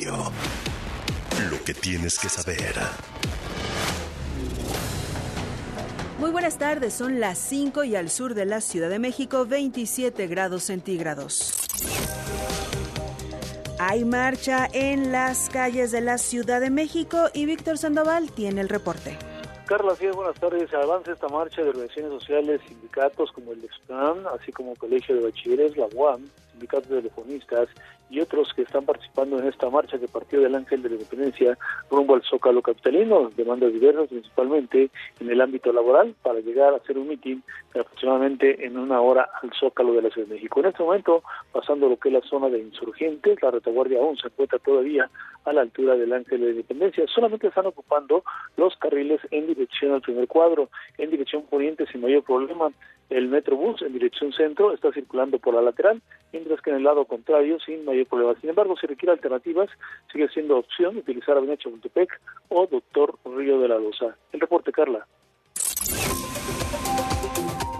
Lo que tienes que saber. Muy buenas tardes, son las 5 y al sur de la Ciudad de México 27 grados centígrados. Hay marcha en las calles de la Ciudad de México y Víctor Sandoval tiene el reporte. Carla, sí, buenas tardes. Avanza esta marcha de organizaciones sociales, sindicatos como el EXPAN, así como Colegio de Bachilleres, la UAM, sindicatos de telefonistas y otros que están participando en esta marcha que partió del Ángel de la Independencia rumbo al Zócalo Capitalino, demandas diversas principalmente en el ámbito laboral para llegar a hacer un mitin aproximadamente en una hora al Zócalo de la Ciudad de México. En este momento, pasando lo que es la zona de insurgentes, la retaguardia aún se encuentra todavía a la altura del Ángel de la Independencia, solamente están ocupando los carriles en dirección al primer cuadro, en dirección poniente sin mayor problema, el Metrobús en dirección centro está circulando por la lateral, mientras que en el lado contrario sin mayor problema. Sin embargo, si requiere alternativas, sigue siendo opción utilizar Avenida Chapultepec o Doctor Río de la Loza. El reporte, Carla.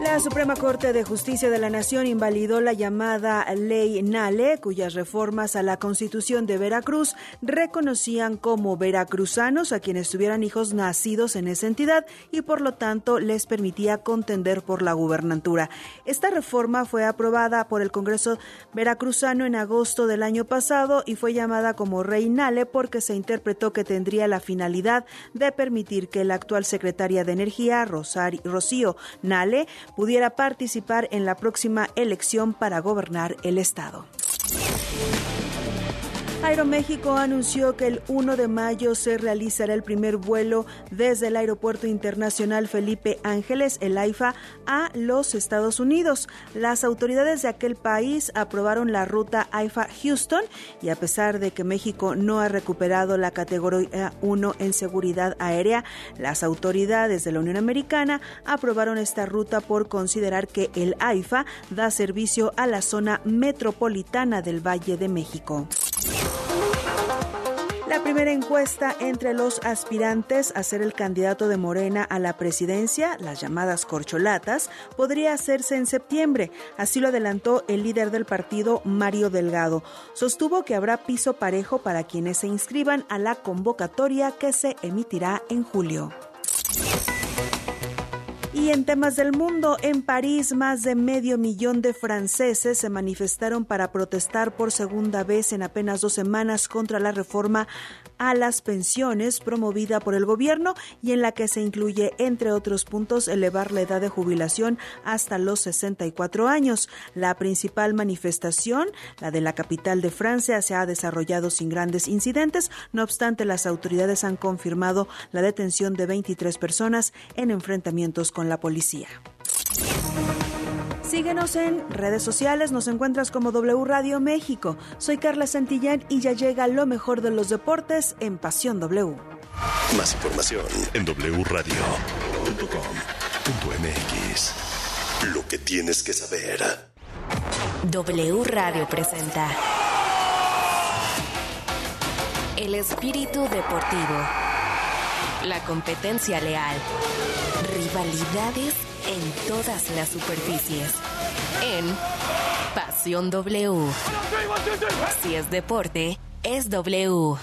La Suprema Corte de Justicia de la Nación invalidó la llamada Ley Nale, cuyas reformas a la Constitución de Veracruz reconocían como veracruzanos a quienes tuvieran hijos nacidos en esa entidad y por lo tanto les permitía contender por la gubernantura. Esta reforma fue aprobada por el Congreso veracruzano en agosto del año pasado y fue llamada como Ley Nale porque se interpretó que tendría la finalidad de permitir que la actual secretaria de Energía, Rocío Nale, pudiera participar en la próxima elección para gobernar el Estado. Aeroméxico anunció que el 1 de mayo se realizará el primer vuelo desde el Aeropuerto Internacional Felipe Ángeles, el AIFA, a los Estados Unidos. Las autoridades de aquel país aprobaron la ruta AIFA Houston y a pesar de que México no ha recuperado la categoría 1 en seguridad aérea, las autoridades de la Unión Americana aprobaron esta ruta por considerar que el AIFA da servicio a la zona metropolitana del Valle de México. La primera encuesta entre los aspirantes a ser el candidato de Morena a la presidencia, las llamadas corcholatas, podría hacerse en septiembre. Así lo adelantó el líder del partido, Mario Delgado. Sostuvo que habrá piso parejo para quienes se inscriban a la convocatoria que se emitirá en julio. Y en temas del mundo, en París más de medio millón de franceses se manifestaron para protestar por segunda vez en apenas dos semanas contra la reforma a las pensiones promovida por el gobierno y en la que se incluye, entre otros puntos, elevar la edad de jubilación hasta los 64 años. La principal manifestación, la de la capital de Francia, se ha desarrollado sin grandes incidentes. No obstante, las autoridades han confirmado la detención de 23 personas en enfrentamientos con la policía. Síguenos en redes sociales, nos encuentras como W Radio México. Soy Carla Santillán y ya llega lo mejor de los deportes en Pasión W. Más información en wradio.com.mx. Lo que tienes que saber. W Radio presenta El espíritu deportivo. La competencia leal. Rivalidades en todas las superficies. En Pasión W. Si es deporte, es W.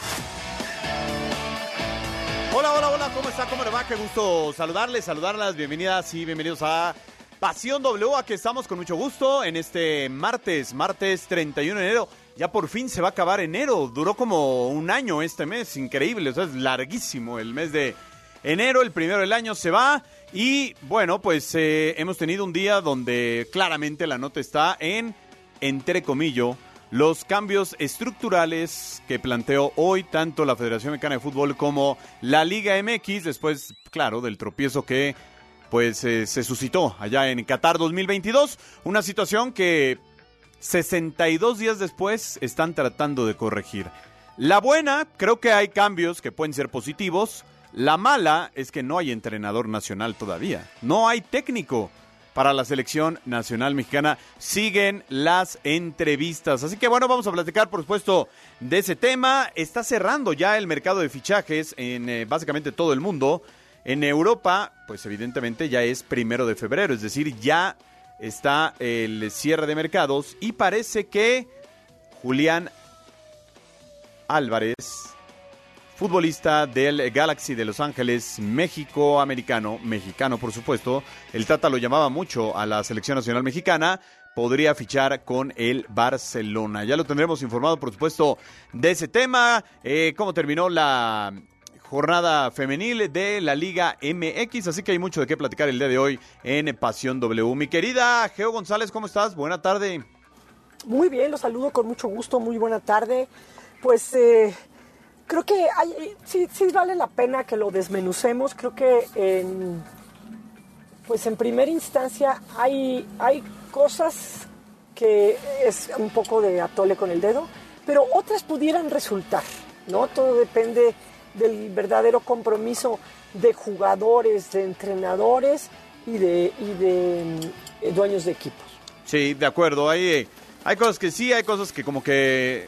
Hola, hola, hola, ¿cómo está? ¿Cómo le va? Qué gusto saludarles, saludarlas, bienvenidas y bienvenidos a Pasión W. Aquí estamos con mucho gusto en este martes, martes 31 de enero. Ya por fin se va a acabar enero. Duró como un año este mes, increíble. O sea, es larguísimo el mes de enero, el primero del año se va. Y bueno, pues eh, hemos tenido un día donde claramente la nota está en, entre comillas, los cambios estructurales que planteó hoy tanto la Federación Mexicana de Fútbol como la Liga MX, después, claro, del tropiezo que pues eh, se suscitó allá en Qatar 2022, una situación que 62 días después están tratando de corregir. La buena, creo que hay cambios que pueden ser positivos. La mala es que no hay entrenador nacional todavía. No hay técnico para la selección nacional mexicana. Siguen las entrevistas. Así que bueno, vamos a platicar, por supuesto, de ese tema. Está cerrando ya el mercado de fichajes en eh, básicamente todo el mundo. En Europa, pues evidentemente ya es primero de febrero, es decir, ya está el cierre de mercados y parece que Julián Álvarez, futbolista del Galaxy de Los Ángeles, México americano, mexicano por supuesto. El Tata lo llamaba mucho a la selección nacional mexicana. Podría fichar con el Barcelona. Ya lo tendremos informado, por supuesto, de ese tema. Eh, cómo terminó la jornada femenil de la Liga MX, así que hay mucho de qué platicar el día de hoy en Pasión W. Mi querida Geo González, ¿cómo estás? Buena tarde. Muy bien, los saludo con mucho gusto, muy buena tarde. Pues eh, creo que hay, sí, sí vale la pena que lo desmenucemos. Creo que en, pues en primera instancia hay, hay cosas que es un poco de atole con el dedo, pero otras pudieran resultar, ¿no? Todo depende del verdadero compromiso de jugadores, de entrenadores y de, y de eh, dueños de equipos. Sí, de acuerdo. Hay, hay cosas que sí, hay cosas que como que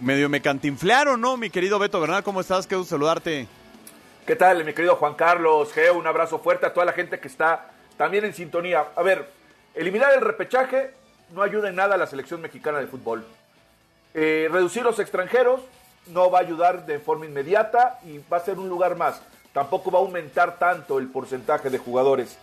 medio me cantinflearon, ¿no? Mi querido Beto Bernal, ¿cómo estás? Qué saludarte. ¿Qué tal, mi querido Juan Carlos? Geo, un abrazo fuerte a toda la gente que está también en sintonía. A ver, eliminar el repechaje no ayuda en nada a la selección mexicana de fútbol. Eh, reducir los extranjeros no va a ayudar de forma inmediata y va a ser un lugar más. Tampoco va a aumentar tanto el porcentaje de jugadores.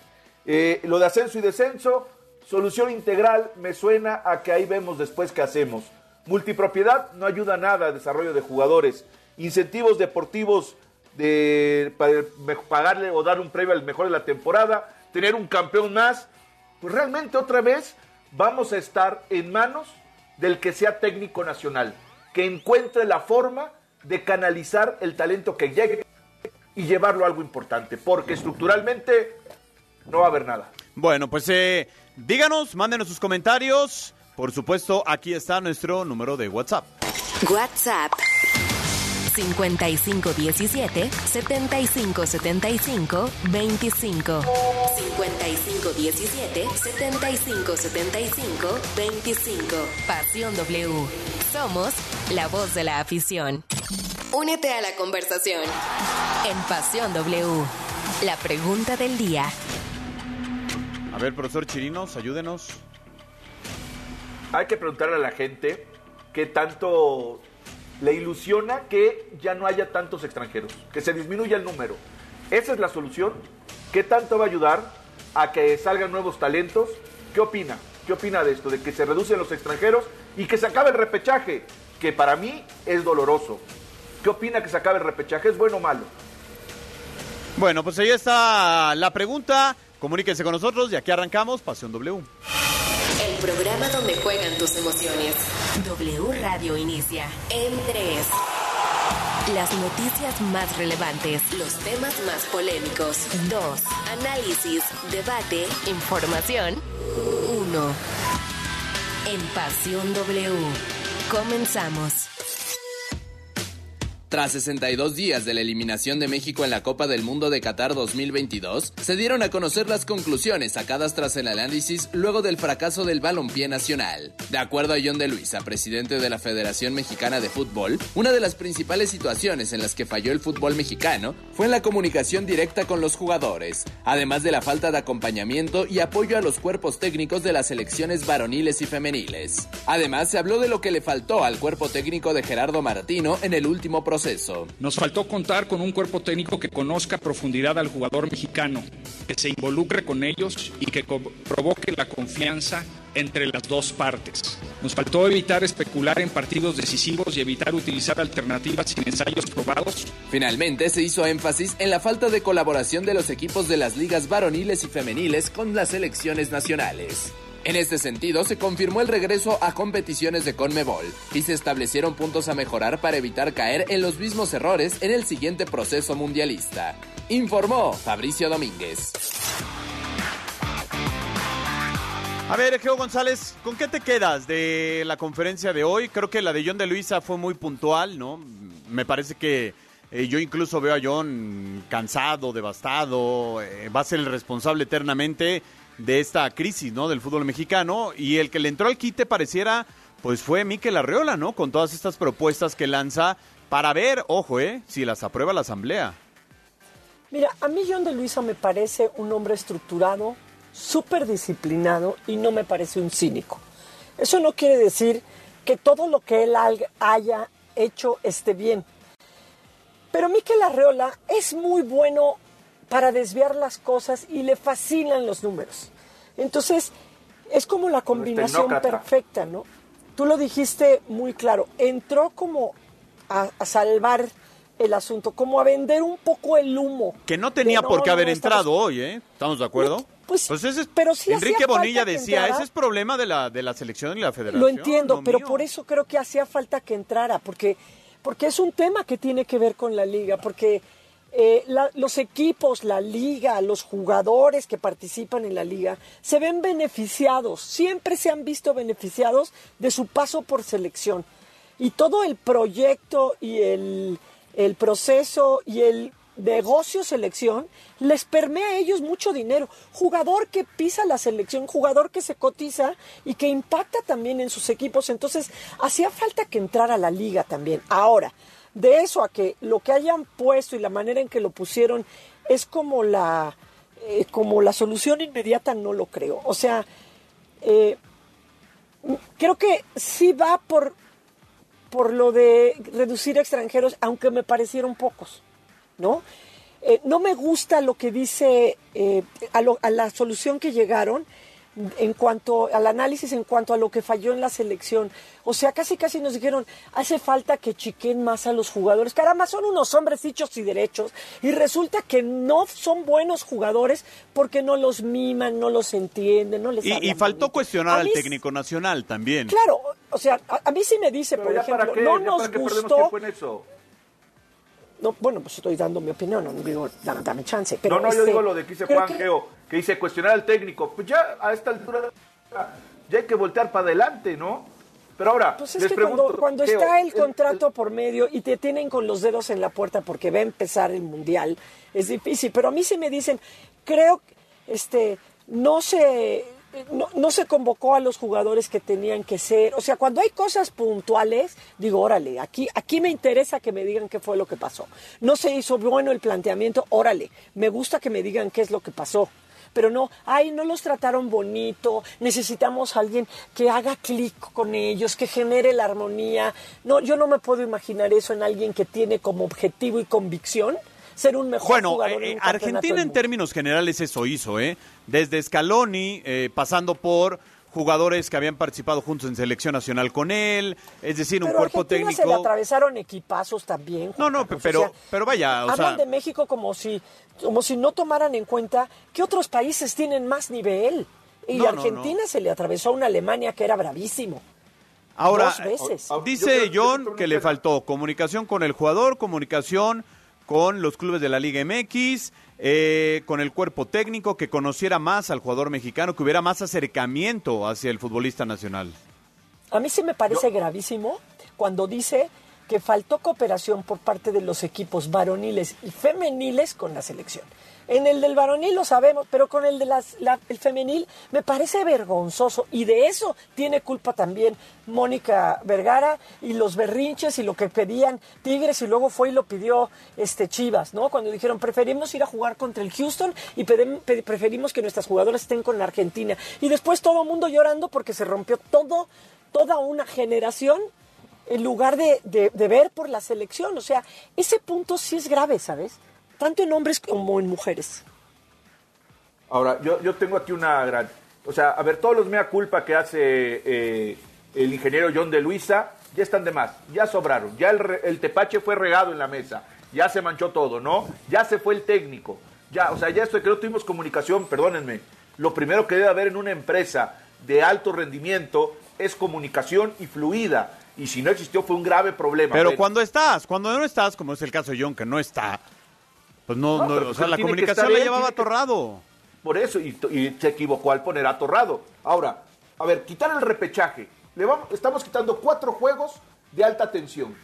Eh, lo de ascenso y descenso, solución integral, me suena a que ahí vemos después qué hacemos. Multipropiedad no ayuda nada al desarrollo de jugadores. Incentivos deportivos de para pagarle o dar un premio al mejor de la temporada, tener un campeón más, pues realmente otra vez vamos a estar en manos del que sea técnico nacional que encuentre la forma de canalizar el talento que llegue y llevarlo a algo importante, porque estructuralmente no va a haber nada. Bueno, pues eh, díganos, mándenos sus comentarios. Por supuesto, aquí está nuestro número de WhatsApp. WhatsApp 5517 7575 25 5517 7575 25 Pasión W. Somos la voz de la afición. Únete a la conversación en Pasión W. La pregunta del día. A ver, profesor Chirinos, ayúdenos. Hay que preguntarle a la gente qué tanto le ilusiona que ya no haya tantos extranjeros, que se disminuya el número. Esa es la solución. ¿Qué tanto va a ayudar a que salgan nuevos talentos? ¿Qué opina? ¿Qué opina de esto? De que se reducen los extranjeros y que se acabe el repechaje, que para mí es doloroso. ¿Qué opina que se acabe el repechaje? ¿Es bueno o malo? Bueno, pues ahí está la pregunta. Comuníquense con nosotros y aquí arrancamos Pasión W. Programa donde juegan tus emociones. W Radio inicia en 3. Las noticias más relevantes, los temas más polémicos. 2. Análisis, debate, información. 1. En Pasión W. Comenzamos. Tras 62 días de la eliminación de México en la Copa del Mundo de Qatar 2022, se dieron a conocer las conclusiones sacadas tras el análisis luego del fracaso del balompié nacional. De acuerdo a John de Luisa, presidente de la Federación Mexicana de Fútbol, una de las principales situaciones en las que falló el fútbol mexicano fue en la comunicación directa con los jugadores, además de la falta de acompañamiento y apoyo a los cuerpos técnicos de las selecciones varoniles y femeniles. Además, se habló de lo que le faltó al cuerpo técnico de Gerardo Martino en el último proceso nos faltó contar con un cuerpo técnico que conozca a profundidad al jugador mexicano, que se involucre con ellos y que provoque la confianza entre las dos partes. Nos faltó evitar especular en partidos decisivos y evitar utilizar alternativas sin ensayos probados. Finalmente se hizo énfasis en la falta de colaboración de los equipos de las ligas varoniles y femeniles con las selecciones nacionales. En este sentido, se confirmó el regreso a competiciones de Conmebol y se establecieron puntos a mejorar para evitar caer en los mismos errores en el siguiente proceso mundialista. Informó Fabricio Domínguez. A ver, Geo González, ¿con qué te quedas de la conferencia de hoy? Creo que la de John de Luisa fue muy puntual, ¿no? Me parece que eh, yo incluso veo a John cansado, devastado, eh, va a ser el responsable eternamente de esta crisis, ¿no? Del fútbol mexicano y el que le entró al quite pareciera, pues fue Miquel Arreola, ¿no? Con todas estas propuestas que lanza para ver, ojo, ¿eh? Si las aprueba la Asamblea. Mira, a mí John de Luisa me parece un hombre estructurado, súper disciplinado y no me parece un cínico. Eso no quiere decir que todo lo que él haya hecho esté bien. Pero Miquel Arreola es muy bueno para desviar las cosas y le fascinan los números. Entonces, es como la combinación perfecta, ¿no? Tú lo dijiste muy claro. Entró como a, salvar el asunto, como a vender un poco el humo. Que no tenía por qué haber entrado hoy, ¿eh? ¿Estamos de acuerdo? Pues, pues ese es, pero sí Enrique Bonilla decía, ese es problema de la, de la selección y la federación. Lo entiendo, pero por eso creo que hacía falta que entrara, porque, porque es un tema que tiene que ver con la liga, porque eh, los equipos, la liga, los jugadores que participan en la liga, se ven beneficiados, siempre se han visto beneficiados de su paso por selección. Y todo el proyecto y el, el proceso y el negocio selección les permea a ellos mucho dinero. Jugador que pisa la selección, jugador que se cotiza y que impacta también en sus equipos. Entonces, hacía falta que entrara a la liga también. Ahora, de eso a que lo que hayan puesto y la manera en que lo pusieron es como la, eh, como la solución inmediata, no lo creo. O sea, eh, creo que sí va por, por lo de reducir extranjeros, aunque me parecieron pocos. ¿no? Eh, no me gusta lo que dice eh, a, la solución que llegaron en cuanto al análisis en cuanto a lo que falló en la selección. O sea, casi casi nos dijeron, hace falta que chiquen más a los jugadores. Caramba, son unos hombres hechos y derechos. Y resulta que no son buenos jugadores porque no los miman, no los entienden, no les Y, y faltó cuestionar al técnico nacional también. Claro, o sea, a, mí sí me dice, por ejemplo, no nos gustó... No, bueno, pues estoy dando mi opinión, no digo, dame, chance. Pero no, no, yo este, digo lo de que dice Juan Geo, que dice cuestionar al técnico. Pues ya a esta altura ya hay que voltear para adelante, ¿no? Pero ahora, pues es que cuando, está el contrato por medio y te tienen con los dedos en la puerta porque va a empezar el mundial, es difícil. Pero a mí sí me dicen, creo, este, no se, no, se convocó a los jugadores que tenían que ser. O sea, cuando hay cosas puntuales, digo, órale, aquí, aquí me interesa que me digan qué fue lo que pasó. No se hizo bueno el planteamiento, órale, me gusta que me digan qué es lo que pasó. Pero no, ay, no los trataron bonito, necesitamos a alguien que haga clic con ellos, que genere la armonía. No, yo no me puedo imaginar eso en alguien que tiene como objetivo y convicción ser un mejor bueno, jugador. Bueno, eh, Argentina en términos generales eso hizo, ¿eh? Desde Scaloni, eh, pasando por jugadores que habían participado juntos en selección nacional con él, es decir, un cuerpo técnico. se le atravesaron equipazos también. no, no, pero, pero vaya, o hablan de México como si, como si no tomaran en cuenta que otros países tienen más nivel. Y Argentina se le atravesó a una Alemania que era bravísimo. Ahora, Dos veces. dice John que le faltó comunicación con el jugador, comunicación con los clubes de la Liga MX, eh, con el cuerpo técnico, que conociera más al jugador mexicano, que hubiera más acercamiento hacia el futbolista nacional. A mí sí me parece gravísimo cuando dice que faltó cooperación por parte de los equipos varoniles y femeniles con la selección. En el del varonil lo sabemos, pero con el de las, el femenil me parece vergonzoso y de eso tiene culpa también Mónica Vergara y los berrinches y lo que pedían Tigres y luego fue y lo pidió este Chivas, ¿no? Cuando dijeron preferimos ir a jugar contra el Houston y preferimos que nuestras jugadoras estén con la Argentina y después todo el mundo llorando porque se rompió todo toda una generación en lugar de, de, ver por la selección. O sea, ese punto sí es grave, ¿sabes? Tanto en hombres como en mujeres. Ahora, yo, yo tengo aquí una gran... O sea, a ver, todos los mea culpa que hace eh, el ingeniero John de Luisa ya están de más, ya sobraron, ya el, el tepache fue regado en la mesa, ya se manchó todo, ¿no? Ya se fue el técnico, ya, o sea, ya esto de que no tuvimos comunicación, perdónenme, lo primero que debe haber en una empresa de alto rendimiento es comunicación y fluida y si no existió fue un grave problema. Pero cuando estás, cuando no estás, como es el caso de John, que no está, pues no, no, o sea, la comunicación la llevaba atorrado. Por eso, y, se equivocó al poner atorrado. Ahora, a ver, quitar el repechaje. Le vamos, estamos quitando cuatro juegos de alta tensión.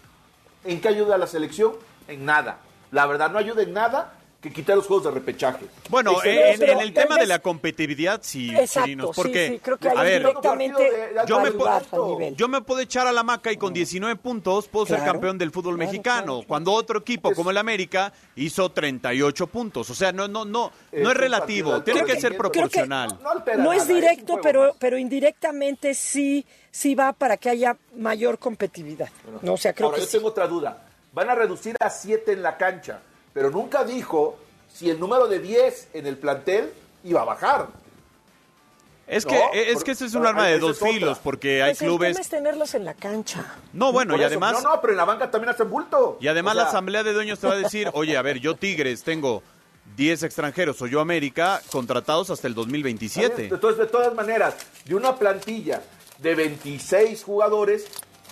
¿En qué ayuda a la selección? En nada. La verdad, no ayuda en nada que quitar los juegos de repechaje. Bueno, Excelente, en, en pero el tema de la competitividad, sí, Exacto, Chirinos, porque, sí, creo que a ver, directamente yo me, puedo, al nivel. yo me puedo echar a la maca y con 19 puntos puedo ser campeón del fútbol claro, mexicano, claro, cuando otro equipo como el América hizo 38 puntos. O sea, no no no no es relativo, tiene que ser proporcional. No, no altera No es nada, directo, pero, pero indirectamente sí, sí va para que haya mayor competitividad. No, o sea, creo Ahora, que yo sí. tengo otra duda. Van a reducir a 7 en la cancha, pero nunca dijo si el número de 10 en el plantel iba a bajar. Es No, que es que ese es un arma de dos filos porque hay Pues el clubes tema es tenerlos en la cancha. No, bueno, Por y eso, además No, no, pero en la banca también hacen bulto. Y además O sea, la asamblea de dueños te va a decir, oye, a ver, yo Tigres tengo 10 extranjeros o yo América contratados hasta el 2027. Entonces, de todas maneras, de una plantilla de 26 jugadores,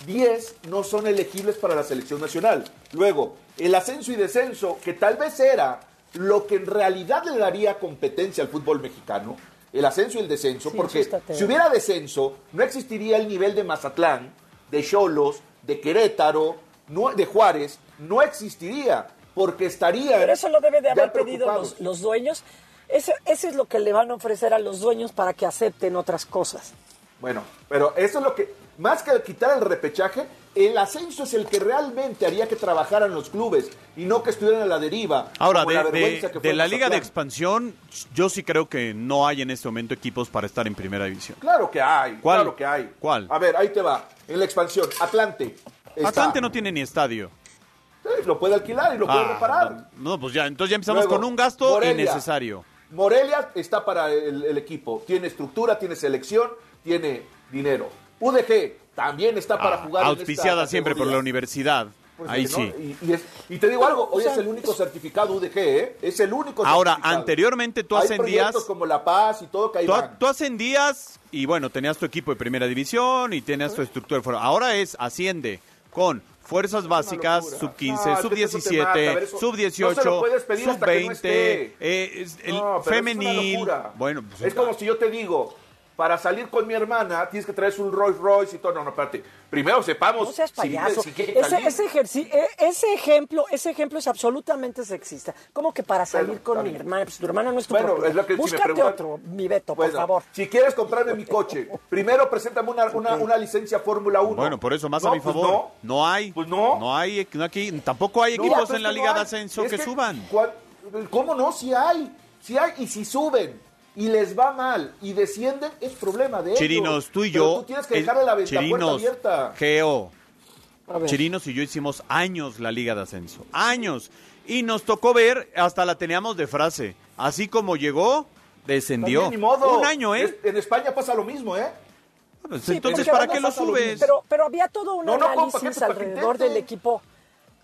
10 no son elegibles para la selección nacional. Luego, el ascenso y descenso, que tal vez era lo que en realidad le daría competencia al fútbol mexicano, el ascenso y el descenso, Sí, porque si hubiera descenso, no existiría el nivel de Mazatlán, de Cholos, de Querétaro, no- de Juárez, no existiría, porque estaría... Pero eso lo debe de haber pedido los, los dueños. Eso, eso es lo que le van a ofrecer a los dueños para que acepten otras cosas. Bueno, pero eso es lo que, más que quitar el repechaje, el ascenso es el que realmente haría que trabajaran los clubes y no que estuvieran a la deriva. Ahora, de, la de- de Liga de. Expansión, yo sí creo que no hay en este momento equipos para estar en primera división. Claro que hay, ¿Cuál? claro que hay. ¿Cuál? A ver, ahí te va. En la expansión, Atlante. está. Atlante no tiene ni estadio. Sí, Lo puede alquilar y lo puede Ah, reparar. No, pues ya, entonces ya empezamos Luego, con un gasto Morelia. innecesario. Morelia está para el, el equipo. Tiene estructura, tiene selección, tiene dinero. UDG también está para Ah, jugar en auspiciada esta siempre por la universidad. Pues, Ahí ¿no? sí. Y, y es- y te digo algo, hoy O sea, es el único certificado UDG, ¿eh? Es el único Ahora, certificado. anteriormente tú Hay ascendías- proyectos como La Paz y todo que ahí Tú, tú ascendías y bueno, tenías tu equipo de primera división y tenías tu estructura. Ahora es asciende con fuerzas básicas, sub 15, Ah, sub es que eso te mata. A 17, ver, eso sub no 18, se lo puedes pedir sub hasta que no 20, esté. eh, el No, femenil. bueno, pues, es como si yo te digo, para salir con mi hermana tienes que traer un Rolls Royce y todo. No, no, espérate. Primero sepamos No seas payaso. si ese, ese, e- ese ejemplo, ese ejemplo es absolutamente sexista. ¿Cómo que para salir Bueno, con mi hermana? Pues tu hermana no es tu Bueno, propiedad. es lo que si me preguntan- otro, mi Beto, por favor. Si quieres comprarme mi coche, primero preséntame una, una, una licencia Fórmula 1. Bueno, por eso más No, a mi pues favor. no. no. hay. Pues no. No hay no aquí, tampoco hay No, equipos en la Liga de. Ascenso Es que, suban. ¿cuál- ¿Cómo no? Si hay. Si hay y si suben y les va mal y descienden, es problema de ellos. Chirinos, tú y Pero yo. tú tienes que dejarle la, la puerta Chirinos, abierta. Geo. Chirinos y yo hicimos años la Liga de Ascenso. Años. Y nos tocó ver, hasta la teníamos de frase. Así como llegó, descendió. También, ni modo. Un año, ¿eh? Es- En España pasa lo mismo, ¿eh? Pues Sí, entonces, ¿para qué lo subes? Pero, pero había todo un No, no, compa, análisis ¿qué? ¿Para qué alrededor del equipo.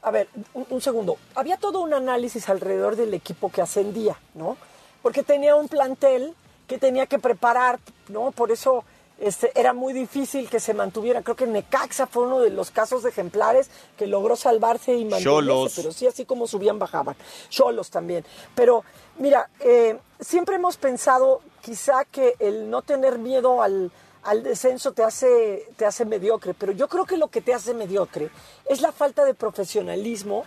A ver, un, un segundo. Había todo un análisis alrededor del equipo que ascendía, ¿no? Porque tenía un plantel que tenía que preparar, ¿no? Por eso este, era muy difícil que se mantuviera. Creo que Necaxa fue uno de los casos ejemplares que logró salvarse y mantenerse, pero sí, así como subían, bajaban. Cholos también. Pero, mira, eh, siempre hemos pensado quizá que el no tener miedo al, al descenso te hace, te hace mediocre, pero yo creo que lo que te hace mediocre es la falta de profesionalismo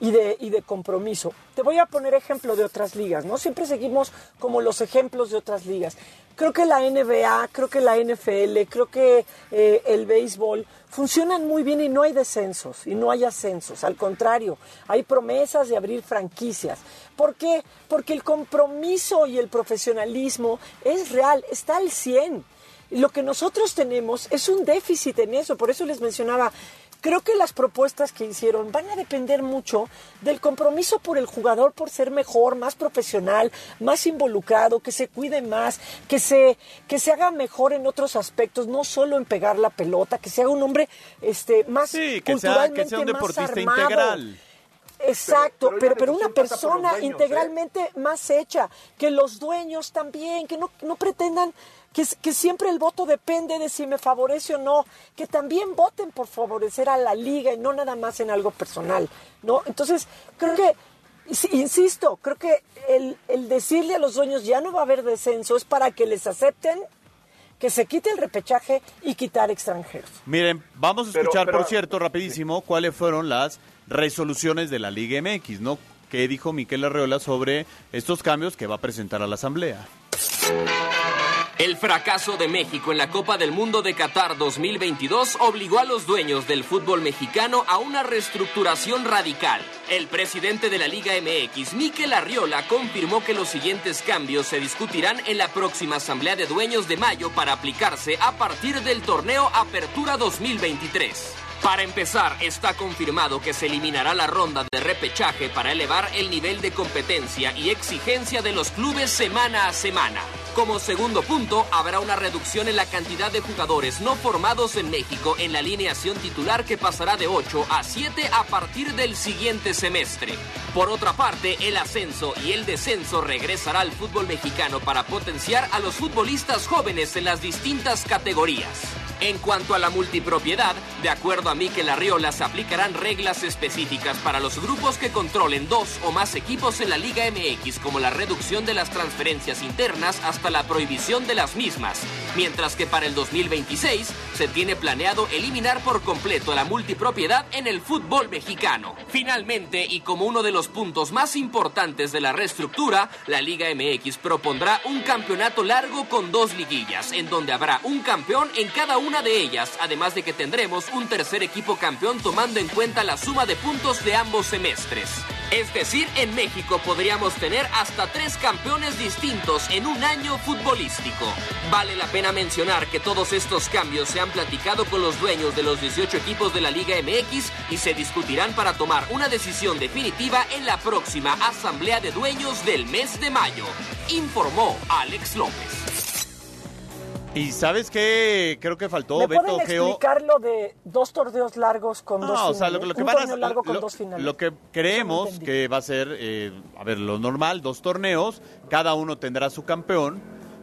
y de, y de compromiso. Te voy a poner ejemplo de otras ligas, ¿no? Siempre seguimos como los ejemplos de otras ligas. Creo que la NBA, creo que la NFL, creo que eh, el béisbol funcionan muy bien y no hay descensos y no hay ascensos. Al contrario, hay promesas de abrir franquicias. ¿Por qué? Porque el compromiso y el profesionalismo es real, está al 100. Y Lo que nosotros tenemos es un déficit en eso, por eso les mencionaba, creo que las propuestas que hicieron van a depender mucho del compromiso por el jugador, por ser mejor, más profesional, más involucrado, que se cuide más, que se, que se haga mejor en otros aspectos, no solo en pegar la pelota, que se haga un hombre este, más Sí, que sea, culturalmente que sea un más deportista armado. integral. Exacto, Pero- pero una persona dueños, ¿eh? integralmente más hecha, que los dueños también, que no, no pretendan que, siempre el voto depende de si me favorece o no, que también voten por favorecer a la liga y no nada más en algo personal, ¿no? Entonces, creo que, insisto, creo que el, el decirle a los dueños ya no va a haber descenso es para que les acepten que se quite el repechaje y quitar extranjeros. Miren, vamos a escuchar, pero- por cierto, rapidísimo, cuáles fueron las resoluciones de la Liga MX, ¿no? Qué dijo Miquel Arreola sobre estos cambios que va a presentar a la Asamblea. El fracaso de México en la Copa del Mundo de Qatar 2022 obligó a los dueños del fútbol mexicano a una reestructuración radical. El presidente de la Liga MX, Miquel Arriola, confirmó que los siguientes cambios se discutirán en la próxima Asamblea de Dueños de mayo para aplicarse a partir del torneo Apertura 2023. Para empezar, está confirmado que se eliminará la ronda de repechaje para elevar el nivel de competencia y exigencia de los clubes semana a semana. Como segundo punto, habrá una reducción en la cantidad de jugadores no formados en México en la alineación titular que pasará de 8 a 7 a partir del siguiente semestre. Por otra parte, el ascenso y el descenso regresará al fútbol mexicano para potenciar a los futbolistas jóvenes en las distintas categorías. En cuanto a la multipropiedad, de acuerdo a Miquel Arriola, se aplicarán reglas específicas para los grupos que controlen dos o más equipos en la Liga MX, como la reducción de las transferencias internas hasta la prohibición de las mismas, mientras que para el 2026 se tiene planeado eliminar por completo la multipropiedad en el fútbol mexicano. Finalmente, y como uno de los puntos más importantes de la reestructura, la Liga MX propondrá un campeonato largo con dos liguillas, en donde habrá un campeón en cada una de ellas, además de que tendremos un tercer equipo campeón tomando en cuenta la suma de puntos de ambos semestres. Es decir, en México podríamos tener hasta tres campeones distintos en un año futbolístico. Vale la pena mencionar que todos estos cambios se han platicado con los dueños de los 18 equipos de la Liga MX y se discutirán para tomar una decisión definitiva en la próxima Asamblea de Dueños del mes de mayo, informó Alex López. Y sabes qué, creo que faltó ¿Me Beto pueden Geo. explicar lo de dos torneos largos con dos No, finales? o sea, lo, lo que Un van a torneo largo con lo, dos finales. lo que creemos que va a ser, eh, a ver, lo normal, dos torneos, cada uno tendrá su campeón,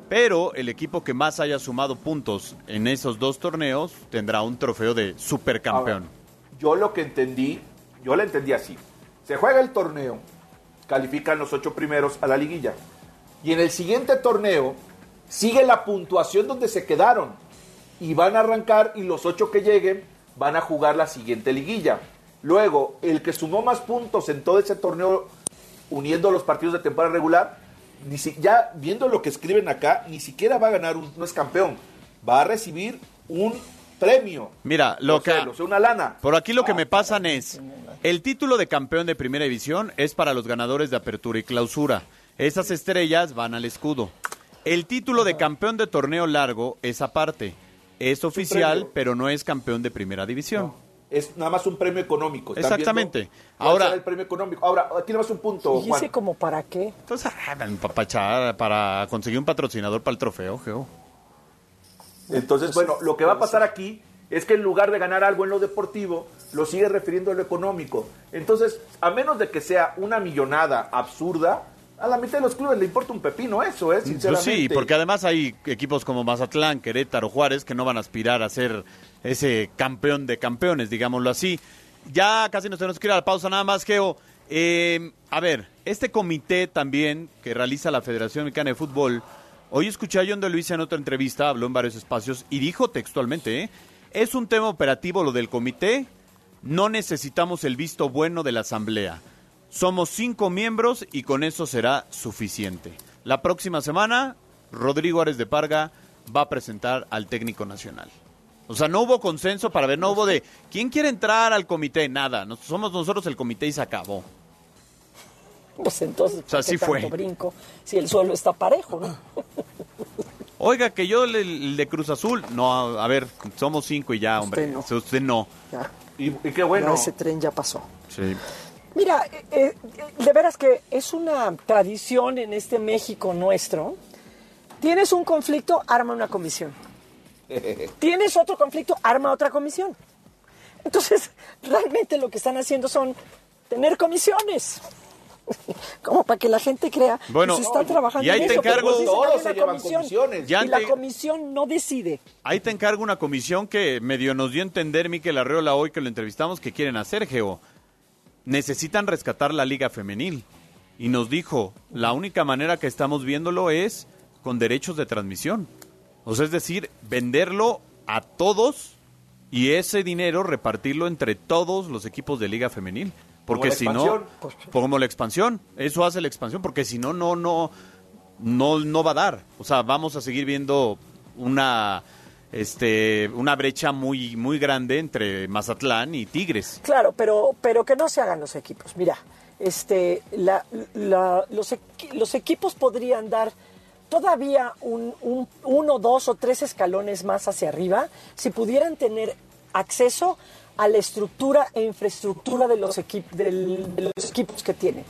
pero el equipo que más haya sumado puntos en esos dos torneos tendrá un trofeo de supercampeón. Yo lo que entendí, yo lo entendí así. Se juega el torneo, califican los ocho primeros a la liguilla. Y en el siguiente torneo sigue la puntuación donde se quedaron. Y van a arrancar y los ocho que lleguen van a jugar la siguiente liguilla. Luego, el que sumó más puntos en todo ese torneo, uniendo los partidos de temporada regular, ni si- ya viendo lo que escriben acá, ni siquiera va a ganar, un, no es campeón, va a recibir un premio. Mira, lo O sea, que o sea, una lana. por aquí lo que me pasan es el título de campeón de primera división es para los ganadores de apertura y clausura. Esas estrellas van al escudo. El título de campeón de torneo largo es aparte. Es oficial, pero no es campeón de primera división. Es nada más un premio económico. ¿Están Exactamente. Ahora- el premio económico. Ahora, aquí nada más un punto, ¿Y ese como para qué? Entonces, ah, papachar para conseguir un patrocinador para el trofeo, Geo. Entonces, bueno, lo que va a pasar aquí es que en lugar de ganar algo en lo deportivo, lo sigue refiriendo a lo económico. Entonces, a menos de que sea una millonada absurda, a la mitad de los clubes le importa un pepino eso, ¿eh? Pues Sinceramente. sí, porque además hay equipos como Mazatlán, Querétaro, Juárez que no van a aspirar a ser ese campeón de campeones, digámoslo así. Ya casi nos tenemos que ir a la pausa, nada más, Geo. Eh, a ver, este comité también que realiza la Federación Mexicana de Fútbol, hoy escuché a John de Luisa en otra entrevista, habló en varios espacios y dijo textualmente, ¿eh? es un tema operativo lo del comité, no necesitamos el visto bueno de la Asamblea. Somos cinco miembros y con eso será suficiente. La próxima semana, Rodrigo Ares de Parga va a presentar al técnico nacional. O sea, no hubo consenso para ver, no hubo de quién quiere entrar al comité, nada. Nos- somos nosotros el comité y se acabó. Pues entonces, O sea, ¿por qué sí fue. brinco si el suelo está parejo, no? Oiga, que yo el, el de Cruz Azul, no, a, a ver, somos cinco y ya, hombre. no. Usted, usted no. Ya, Y, y qué bueno. ya ese tren ya pasó. Sí. Mira, eh, eh, de veras que es una tradición en este México nuestro. Tienes un conflicto, arma una comisión. Tienes otro conflicto, arma otra comisión. Entonces, realmente lo que están haciendo son tener comisiones. Como para que la gente crea Bueno, que se está trabajando y ahí en te eso, encargo- pues dicen, Todos hay se una llevan comisión, comisiones. Ya y la te- comisión no decide. Ahí te encargo una comisión que medio nos dio a entender Miquel Arreola hoy que lo entrevistamos que quieren hacer, Geo. Necesitan rescatar la liga femenil. Y nos dijo, la única manera que estamos viéndolo es con derechos de transmisión. O sea, es decir, venderlo a todos y ese dinero repartirlo entre todos los equipos de liga femenil. Porque si no, como la expansión, eso hace la expansión, porque si no, no, no, no, no va a dar. O sea, vamos a seguir viendo una, este, una brecha muy, muy grande entre Mazatlán y Tigres. Claro, pero, pero que no se hagan los equipos. Mira, este, la- la- los, los equipos podrían dar todavía un, un- uno, dos o tres escalones más hacia arriba si pudieran tener acceso a la estructura e infraestructura de los, equip- del- de los equipos que tienen.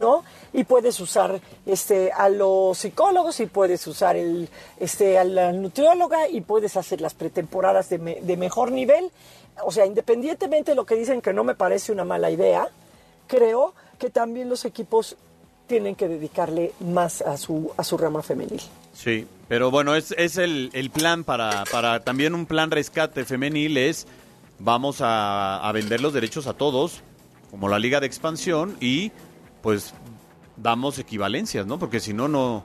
¿No? Y puedes usar este a los psicólogos y puedes usar el este a la nutrióloga y puedes hacer las pretemporadas de, de mejor nivel. O sea, independientemente de lo que dicen que no me parece una mala idea, creo que también los equipos tienen que dedicarle más a su a su rama femenil. Sí, pero bueno, es, es el, el plan para, para también un plan rescate femenil es vamos a, a vender los derechos a todos, como la liga de expansión, y pues damos equivalencias, ¿no? Porque si no, no,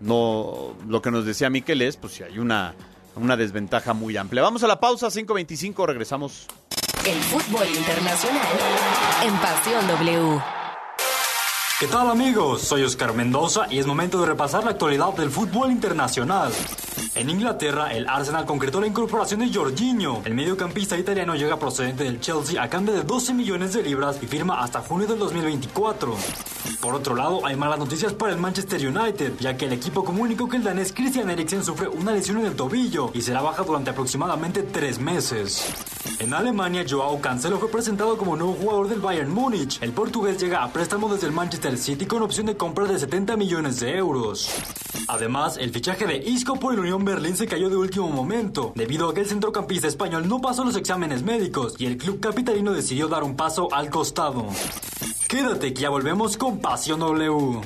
no, lo que nos decía Miquel es, pues si hay una, una desventaja muy amplia. Vamos a la pausa, 5.25, regresamos. El fútbol internacional en Pasión W. ¿Qué tal amigos? Soy Oscar Mendoza y es momento de repasar la actualidad del fútbol internacional. En Inglaterra, el Arsenal concretó la incorporación de Jorginho. El mediocampista italiano llega procedente del Chelsea a cambio de 12 millones de libras y firma hasta junio del 2024. Por otro lado, hay malas noticias para el Manchester United, ya que el equipo comunicó que el danés Christian Eriksen sufre una lesión en el tobillo y será baja durante aproximadamente tres meses. En Alemania, Joao Cancelo fue presentado como nuevo jugador del Bayern Múnich. El portugués llega a préstamo desde el Manchester City con opción de compra de 70 millones de euros. Además, el fichaje de Isco por el Unión Berlín se cayó de último momento, debido a que el centrocampista español no pasó los exámenes médicos y el club capitalino decidió dar un paso al costado. Quédate que ya volvemos con Pasión W.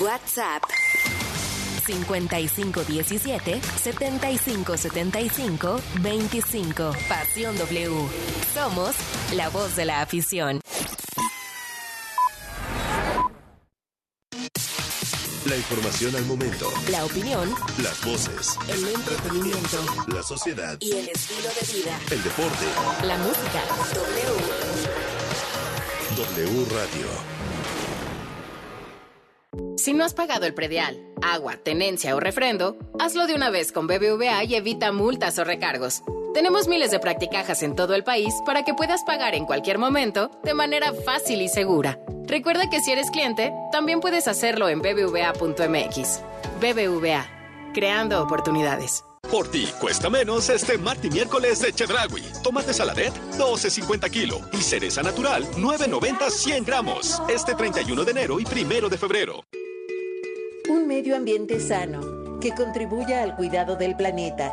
WhatsApp 5517 7575 25. Pasión W. Somos la voz de la afición. La información al momento. La opinión, Las voces. el entretenimiento La sociedad. y el estilo de vida. El deporte. La música. W. W Radio. Si no has pagado el predial, agua, tenencia o refrendo, hazlo de una vez con BBVA y evita multas o recargos. Tenemos miles de practicajas en todo el país para que puedas pagar en cualquier momento de manera fácil y segura. Recuerda que si eres cliente, también puedes hacerlo en bbva.mx. BBVA, creando oportunidades. Por ti cuesta menos este martes y miércoles de Chedragui. Tomate saladet, 12.50 kilo. Y cereza natural, 9.90 100 gramos. Este 31 de enero y primero de febrero. Un medio ambiente sano que contribuya al cuidado del planeta.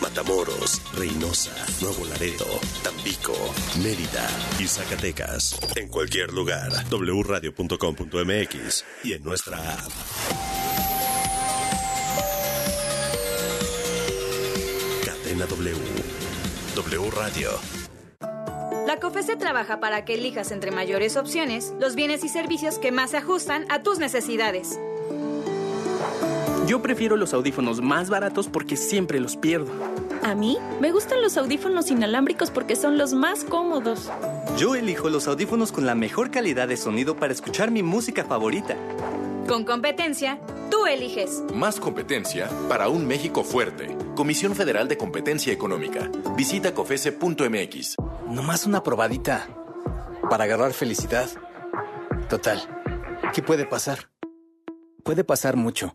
Matamoros, Reynosa, Nuevo Laredo, Tampico, Mérida y Zacatecas. En cualquier lugar, wradio.com.mx y en nuestra app. Cadena W. W Radio. La COFESE trabaja para que elijas entre mayores opciones los bienes y servicios que más se ajustan a tus necesidades. Yo prefiero los audífonos más baratos porque siempre los pierdo. A mí me gustan los audífonos inalámbricos porque son los más cómodos. Yo elijo los audífonos con la mejor calidad de sonido para escuchar mi música favorita. Con competencia, tú eliges. Más competencia para un México fuerte. Comisión Federal de Competencia Económica. Visita cofese.mx. Nomás una probadita para agarrar felicidad. Total, ¿qué puede pasar? Puede pasar mucho,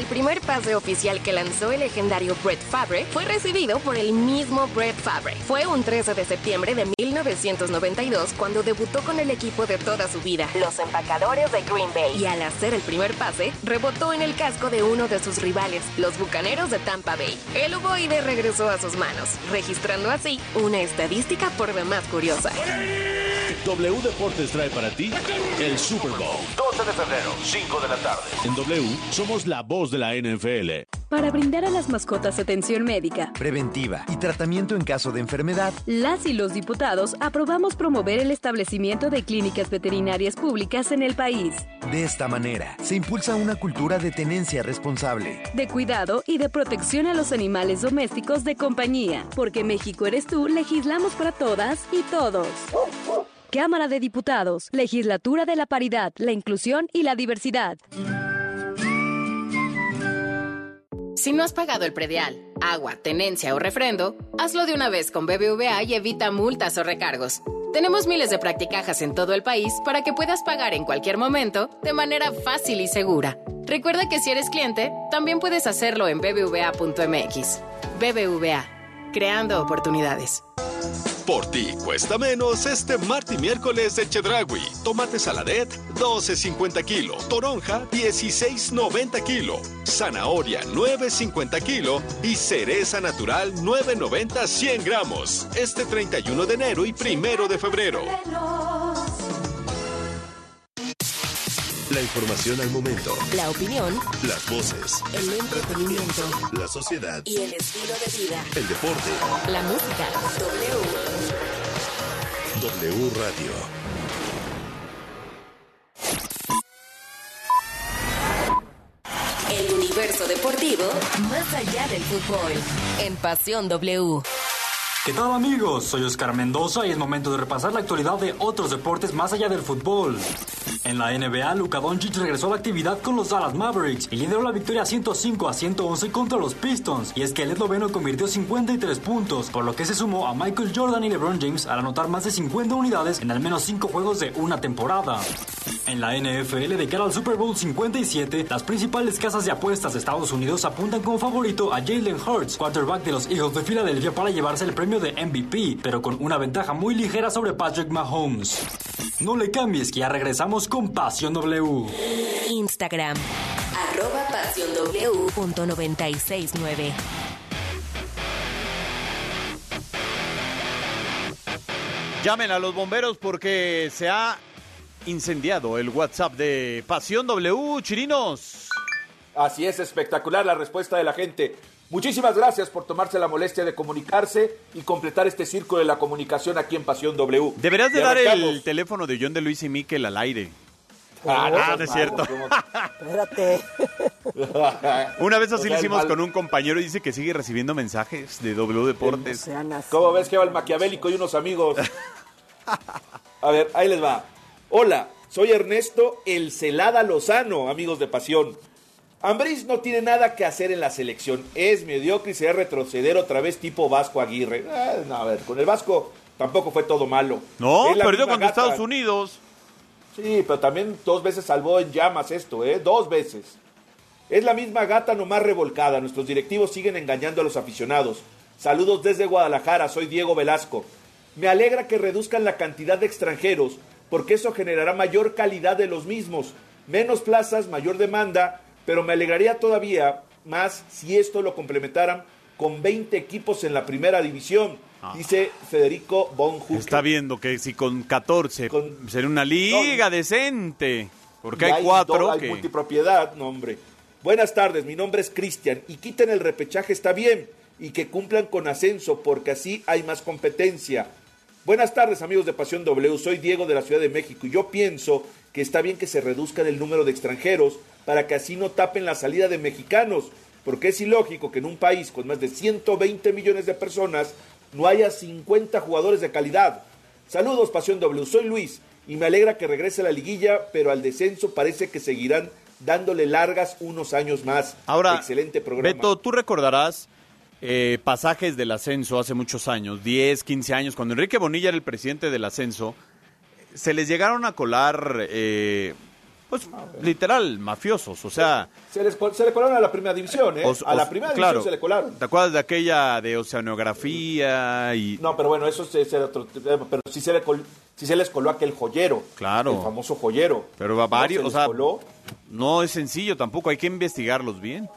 El primer pase oficial que lanzó el legendario Brett Favre fue recibido por el mismo Brett Favre. Fue un 13 de septiembre de 1992 cuando debutó con el equipo de toda su vida, los empacadores de Green Bay. Y al hacer el primer pase, rebotó en el casco de uno de sus rivales, los bucaneros de Tampa Bay. El ovoide regresó a sus manos, registrando así una estadística por demás curiosa. W Deportes trae para ti el Super Bowl. 12 de febrero, 5 de la tarde. En W somos la voz de la NFL. Para brindar a las mascotas atención médica, preventiva y tratamiento en caso de enfermedad, las y los diputados aprobamos promover el establecimiento de clínicas veterinarias públicas en el país. De esta manera, se impulsa una cultura de tenencia responsable, de cuidado y de protección a los animales domésticos de compañía. Porque México eres tú, legislamos para todas y todos. Cámara de Diputados, Legislatura de la Paridad, la Inclusión y la Diversidad. Si no has pagado el predial, agua, tenencia o refrendo, hazlo de una vez con BBVA y evita multas o recargos. Tenemos miles de practicajas en todo el país para que puedas pagar en cualquier momento de manera fácil y segura. Recuerda que si eres cliente, también puedes hacerlo en bbva.mx. BBVA, creando oportunidades. Por ti cuesta menos este martes y miércoles de Chedragui. Tomate saladet, 12.50 kilo. Toronja, 16.90 kilo. Zanahoria, 9.50 kilo. Y cereza natural, 9.90 100 gramos. Este 31 de enero y primero de febrero. La información al momento. La opinión. Las voces. El entretenimiento. La sociedad. Y el estilo de vida. El deporte. La música. W. W Radio. El universo deportivo más allá del fútbol. En Pasión W. ¿Qué tal amigos? Soy Oscar Mendoza y es momento de repasar la actualidad de otros deportes más allá del fútbol. En la NBA, Luka Doncic regresó a la actividad con los Dallas Mavericks y lideró la victoria 105 a 111 contra los Pistons. Y es que el esloveno convirtió 53 puntos, por lo que se sumó a Michael Jordan y LeBron James al anotar más de 50 unidades en al menos 5 juegos de una temporada. En la NFL, de cara al Super Bowl 57, las principales casas de apuestas de Estados Unidos apuntan como favorito a Jalen Hurts, quarterback de los Eagles de Filadelfia, para llevarse el premio de MVP, pero con una ventaja muy ligera sobre Patrick Mahomes. No le cambies, que ya regresamos con Pasión W. Instagram. Arroba Pasión W.969. Llamen a los bomberos porque se ha incendiado el WhatsApp de Pasión W, Chirinos. Así es, espectacular la respuesta de la gente. Muchísimas gracias por tomarse la molestia de comunicarse y completar este círculo de la comunicación aquí en Pasión W. Deberías de dar el teléfono de John de Luis y Miquel al aire. Ah, no, Ah, no es cierto. Espérate. Una vez así lo hicimos con un compañero y dice que sigue recibiendo mensajes de W Deportes. ¿Cómo ves que va el maquiavélico y unos amigos? A ver, ahí les va. Hola, soy Ernesto El Celada Lozano, amigos de Pasión. Ambriz no tiene nada que hacer en la selección. Es mediocre y será retroceder otra vez tipo Vasco Aguirre. Ah, no, a ver, con el Vasco tampoco fue todo malo. No, perdió contra gata. Estados Unidos. Sí, pero también dos veces salvó en llamas esto, ¿eh? Dos veces. Es la misma gata nomás revolcada. Nuestros directivos siguen engañando a los aficionados. Saludos desde Guadalajara, soy Diego Velasco. Me alegra que reduzcan la cantidad de extranjeros, porque eso generará mayor calidad de los mismos. Menos plazas, mayor demanda, pero me alegraría todavía más si esto lo complementaran con 20 equipos en la primera división, dice Federico Huck. Está viendo que si con 14 sería una liga decente. Porque hay cuatro do- hay que... multipropiedad, no hombre. Buenas tardes, mi nombre es Cristian y quiten el repechaje está bien y que cumplan con ascenso porque así hay más competencia. Buenas tardes amigos de Pasión W, soy Diego de la Ciudad de México y yo pienso que está bien que se reduzcan el número de extranjeros para que así no tapen la salida de mexicanos, porque es ilógico que en un país con más de 120 millones de personas no haya 50 jugadores de calidad. Saludos, Pasión W. Soy Luis y me alegra que regrese a la liguilla, pero al descenso parece que seguirán dándole largas unos años más. Ahora, excelente programa. Beto, tú recordarás eh, pasajes del ascenso hace muchos años, 10, 15 años, cuando Enrique Bonilla era el presidente del ascenso, se les llegaron a colar, eh, pues literal, mafiosos, o sea... Se, les, se le colaron a la primera división, ¿eh? os- a la primera claro, división se le colaron. ¿Te acuerdas de aquella de oceanografía y... No, pero bueno, eso es, otro tema, Pero sí se, le col- sí se les coló aquel joyero. Claro. El famoso joyero. Pero va No, varios, se o sea, coló. no es sencillo tampoco, hay que investigarlos bien.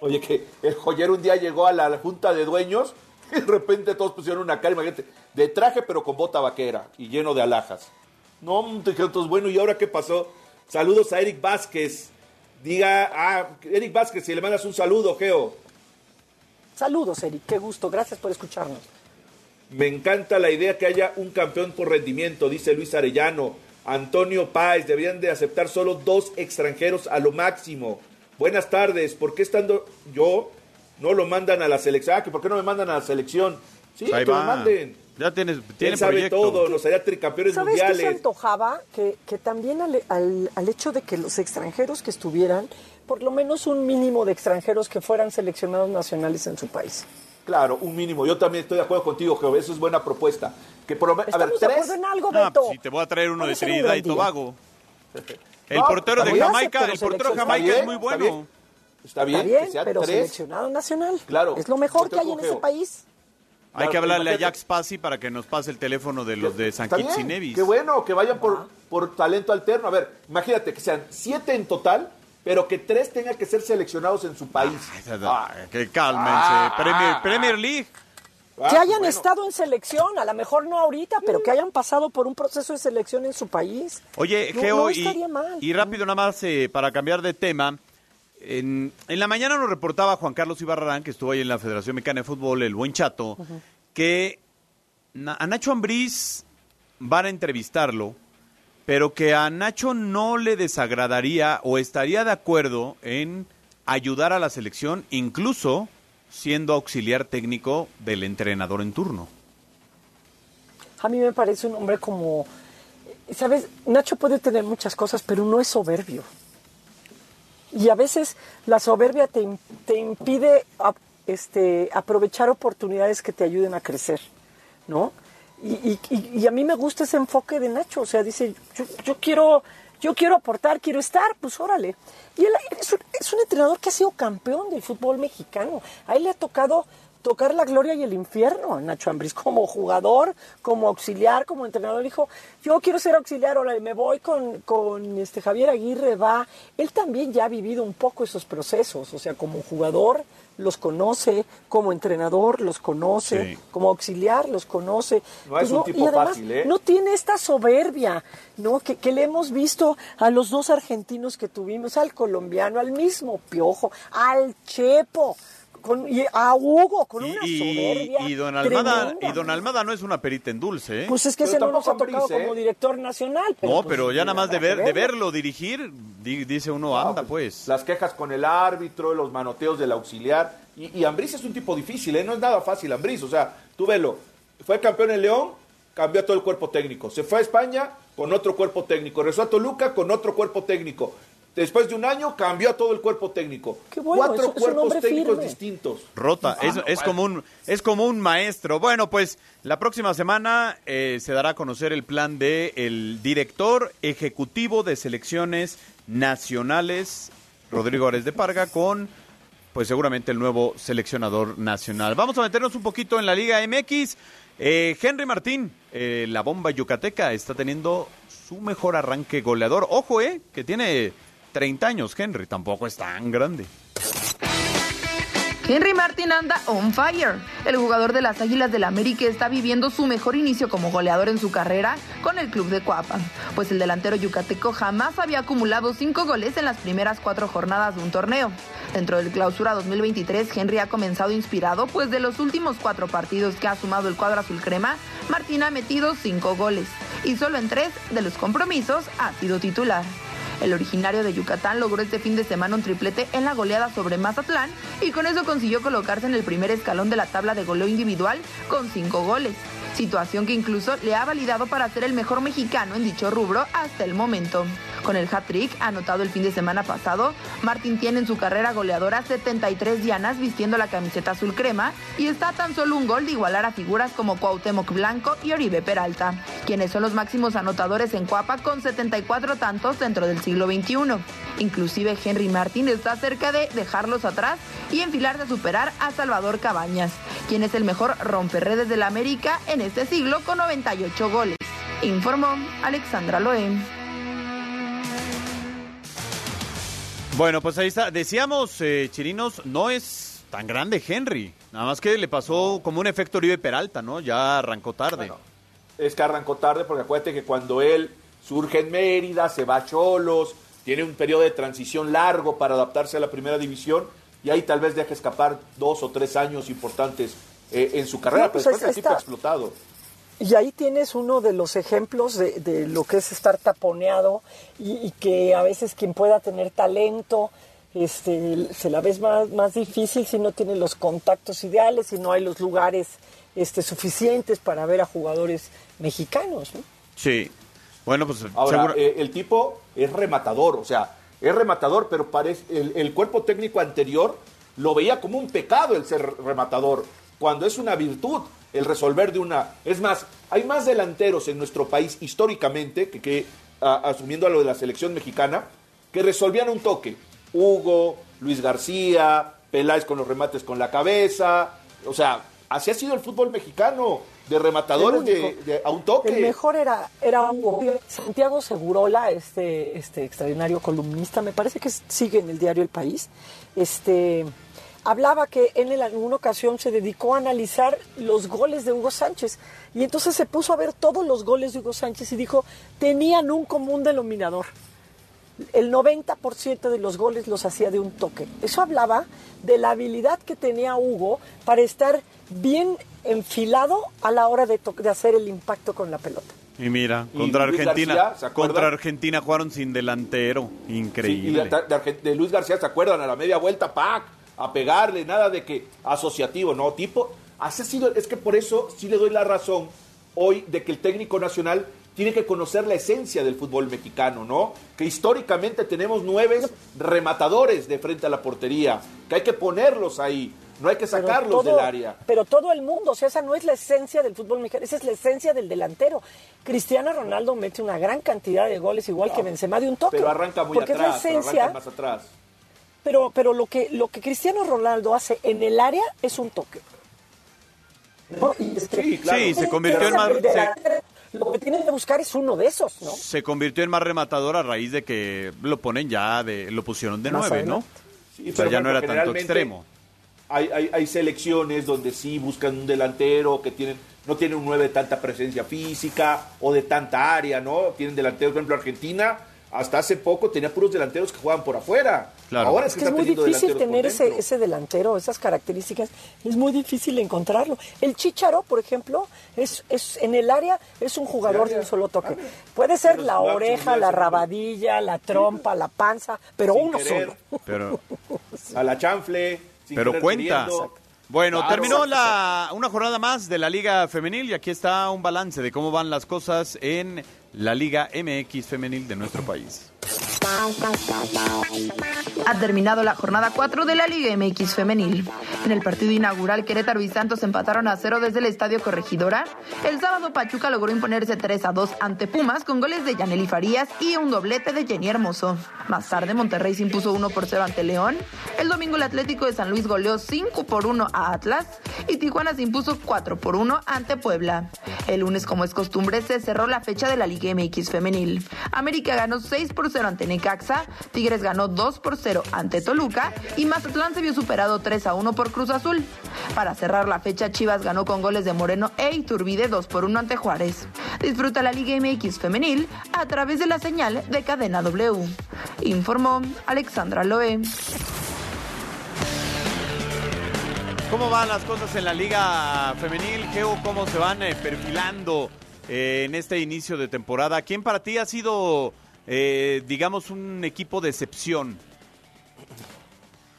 Oye, que el joyero un día llegó a la junta de dueños y de repente todos pusieron una cara, imagínate, de traje pero con bota vaquera y lleno de alhajas. No, te dijeron todos, bueno, ¿y ahora qué pasó? Saludos a Eric Vázquez. Diga, ah, Eric Vázquez, si le mandas un saludo, Geo. Saludos, Eric, qué gusto, gracias por escucharnos. Me encanta la idea que haya un campeón por rendimiento, dice Luis Arellano. Antonio Páez, deberían de aceptar solo dos extranjeros a lo máximo. Buenas tardes, ¿por qué estando yo no lo mandan a la selección? Ah, que ¿por qué no me mandan a la selección? Sí, Ahí que va. lo manden. Ya tienes, tiene Él sabe proyecto. todo, nos haría tricampeones ¿Sabes qué se mundiales. antojaba? Que, que también al, al- al hecho de que los extranjeros que estuvieran, por lo menos un mínimo de extranjeros que fueran seleccionados nacionales en su país. Claro, un mínimo. Yo también estoy de acuerdo contigo, Geo. Eso es buena propuesta. Que por lo menos, a ver, ¿Estamos de tres. acuerdo en algo, Ah, Beto? pues, si te voy a traer uno de Trinidad y. Tobago. El No, portero de está bien, Jamaica, el portero de Jamaica está es muy bien, está bueno. Está bien, Está bien, que sean pero tres. seleccionado nacional. Claro. Es lo mejor que hay en ese país. Hay Claro, que hablarle a. Jack Spassi para que nos pase el teléfono de los de San Kitts y Nevis. Qué bueno, que vayan por, por talento alterno. A ver, imagínate que sean siete en total, pero que tres tengan que ser seleccionados en su país. Ah, que cálmense. Ah. Premier, Premier League. que hayan estado en selección, a lo mejor no ahorita, pero que hayan pasado por un proceso de selección en su país. Oye, No- Geo, no y, mal. y rápido nada más eh, para cambiar de tema. En, en la mañana nos reportaba Juan Carlos Ibarrarán, que estuvo ahí en la Federación Mexicana de Fútbol, el buen chato, que a Nacho Ambriz van a entrevistarlo, pero que a Nacho no le desagradaría o estaría de acuerdo en ayudar a la selección, incluso siendo auxiliar técnico del entrenador en turno. A mí me parece un hombre como, ¿sabes? Nacho puede tener muchas cosas, pero no es soberbio. Y a veces la soberbia te, te impide este, aprovechar oportunidades que te ayuden a crecer, ¿no? Y, a mí me gusta ese enfoque de Nacho, o sea, dice, yo, quiero, yo quiero aportar, quiero estar, pues órale. Y él es un, es un entrenador que ha sido campeón del fútbol mexicano. A él le ha tocado tocar la gloria y el infierno Nacho Ambriz como jugador, como auxiliar, como entrenador. Dijo, yo quiero ser auxiliar, ahora me voy con, con este Javier Aguirre, va. Él también ya ha vivido un poco esos procesos, o sea, como jugador los conoce, como entrenador los conoce, Sí. como auxiliar los conoce. No es un tipo y además, fácil, ¿eh? No tiene esta soberbia, ¿no? Que, que le hemos visto a los dos argentinos que tuvimos, al colombiano, al mismo Piojo, al Chepo, con, y a Hugo, con una soberbia. y don Almada, tremenda. y don Almada no es una perita en dulce, ¿eh? Pues es que Pero ese no nos ha tocado Ambriz, ¿eh? como director nacional. Pero no, pues, pero ya nada más de, ver, de verlo. dirigir, di- dice uno, anda pues. Las quejas con el árbitro, los manoteos del auxiliar. Y, y Ambriz es un tipo difícil, ¿eh? No es nada fácil, Ambriz. O sea, tú velo. Fue campeón en León, cambió a todo el cuerpo técnico. Se fue a España con otro cuerpo técnico. Regresó a Toluca con otro cuerpo técnico. Después de un año cambió a todo el cuerpo técnico. bueno, Cuatro es- cuerpos técnicos firme. distintos. Rota, Ah, es, no, es como un, es como un maestro. Bueno, pues la próxima semana eh, se dará a conocer el plan de el director ejecutivo de selecciones nacionales, Rodrigo Ares de Parga, con pues seguramente el nuevo seleccionador nacional. Vamos a meternos un poquito en la Liga MX. Eh, Henry Martín, eh, la bomba yucateca, está teniendo su mejor arranque goleador. Ojo, eh, que tiene 30 años Henry, tampoco es tan grande. Henry Martin anda on fire. El jugador de las Águilas del América está viviendo su mejor inicio como goleador en su carrera con el club de Coapa, pues el delantero yucateco jamás había acumulado cinco goles en las primeras cuatro jornadas de un torneo. Dentro del clausura 2023, Henry ha comenzado inspirado, pues de los últimos cuatro partidos que ha sumado el cuadro azul crema, Martín ha metido cinco goles y solo en tres de los compromisos ha sido titular. El originario de Yucatán logró este fin de semana un triplete en la goleada sobre Mazatlán y con eso consiguió colocarse en el primer escalón de la tabla de goleo individual con cinco goles situación que incluso le ha validado para ser el mejor mexicano en dicho rubro hasta el momento. Con el hat-trick anotado el fin de semana pasado, Martín tiene en su carrera goleadora 73 dianas vistiendo la camiseta azul crema y está tan solo un gol de igualar a figuras como Cuauhtémoc Blanco y Oribe Peralta, quienes son los máximos anotadores en Cuapa con 74 tantos dentro del siglo XXI. Inclusive Henry Martín está cerca de dejarlos atrás y enfilarse a superar a Salvador Cabañas, quien es el mejor romperredes de la América en este siglo con 98 goles. Informó Alexandra Loen. Bueno, pues ahí está. Decíamos, eh, Chirinos, no es tan grande Henry. Nada más que le pasó como un efecto Oribe Peralta, ¿no? Ya arrancó tarde. es que arrancó tarde porque acuérdate que cuando él surge en Mérida, se va a Cholos, tiene un periodo de transición largo para adaptarse a la primera división y ahí tal vez deja escapar dos o tres años importantes eh, en su carrera, pues pero después el tipo ha explotado. Y ahí tienes uno de los ejemplos de, lo que es estar taponeado y, que a veces quien pueda tener talento este, se la ves más, más difícil si no tiene los contactos ideales, si no hay los lugares este, suficientes para ver a jugadores mexicanos. Sí. Bueno, pues Ahora, eh, el tipo es rematador, o sea, es rematador, pero parece, el, el cuerpo técnico anterior lo veía como un pecado el ser rematador, cuando es una virtud el resolver de una... Es más, hay más delanteros en nuestro país históricamente, que, que asumiendo a lo de la selección mexicana, que resolvían un toque. Hugo, Luis García, Peláez con los remates con la cabeza. O sea, así ha sido el fútbol mexicano, de rematadores de, a un toque. El mejor era, era Hugo. Santiago Segurola, este, este extraordinario columnista, me parece que sigue en el diario El País. Este hablaba que él en alguna ocasión se dedicó a analizar los goles de Hugo Sánchez y entonces se puso a ver todos los goles de Hugo Sánchez y dijo, tenían un común denominador. El 90% de los goles los hacía de un toque. Eso hablaba de la habilidad que tenía Hugo para estar bien enfilado a la hora de, de hacer el impacto con la pelota. Y mira, contra Argentina, contra Argentina jugaron sin delantero, increíble. de, de, Luis García, ¿se acuerdan? A la media vuelta, ¡pac! A pegarle, nada de que asociativo, no, tipo, así ha sido, es que por eso sí le doy la razón hoy de que el técnico nacional tiene que conocer la esencia del fútbol mexicano, ¿no? Que históricamente tenemos nueve rematadores de frente a la portería, que hay que ponerlos ahí, no hay que sacarlos del área. Pero todo el mundo, o sea, esa no es la esencia del fútbol mexicano, esa es la esencia del delantero. Cristiano Ronaldo mete una gran cantidad de goles, igual que Benzema de un toque. Pero arranca muy atrás, arranca más atrás. Pero, pero lo, que, lo que Cristiano Ronaldo hace en el área es un toque. sí, claro. sí, se convirtió en más... Lo que tienen que buscar es uno de esos, ¿no? Se convirtió en más rematador a raíz de que lo ponen ya, de lo pusieron de nueve, ¿no? Sí, pero ya no era tanto extremo. Hay, hay, hay, selecciones donde sí buscan un delantero que tienen no tiene un nueve de tanta presencia física o de tanta área, ¿no? Tienen delanteros, por ejemplo, Argentina hasta hace poco tenía puros delanteros que jugaban por afuera. Ahora es, que, es muy difícil tener ese, ese, delantero, esas características, es muy difícil encontrarlo. El Chicharo, por ejemplo, es, es en el área es un jugador de un solo toque. Puede ser la oreja, la rabadilla, la trompa, la panza, pero uno solo. Pero a la chanfle, pero cuenta. Bueno, terminó la, una jornada más de la Liga Femenil y aquí está un balance de cómo van las cosas en la Liga MX Femenil de nuestro país. Ha terminado la jornada 4 de la Liga MX femenil. En el partido inaugural, Querétaro y Santos empataron a cero desde el Estadio Corregidora. El sábado, Pachuca logró imponerse 3 a 2 ante Pumas con goles de Yaneli Farías y un doblete de Jenny Hermoso. Más tarde, Monterrey se impuso 1 por 0 ante León. El domingo, el Atlético de San Luis goleó 5 por 1 a Atlas y Tijuana se impuso 4 por 1 ante Puebla. El lunes, como es costumbre, se cerró la fecha de la Liga MX femenil. América ganó 6 por 0 ante Necaxa, Tigres ganó 2 por 0 ante Toluca y Mazatlán se vio superado 3 a 1 por Cruz Azul. Para cerrar la fecha, Chivas ganó con goles de Moreno e Iturbide 2 por 1 ante Juárez. Disfruta la Liga MX femenil a través de la señal de Cadena W. Informó Alexandra Loe. ¿Cómo van las cosas en la Liga Femenil? Geo, ¿cómo se van eh, perfilando eh, en este inicio de temporada? ¿Quién para ti ha sido eh, digamos, un equipo de excepción?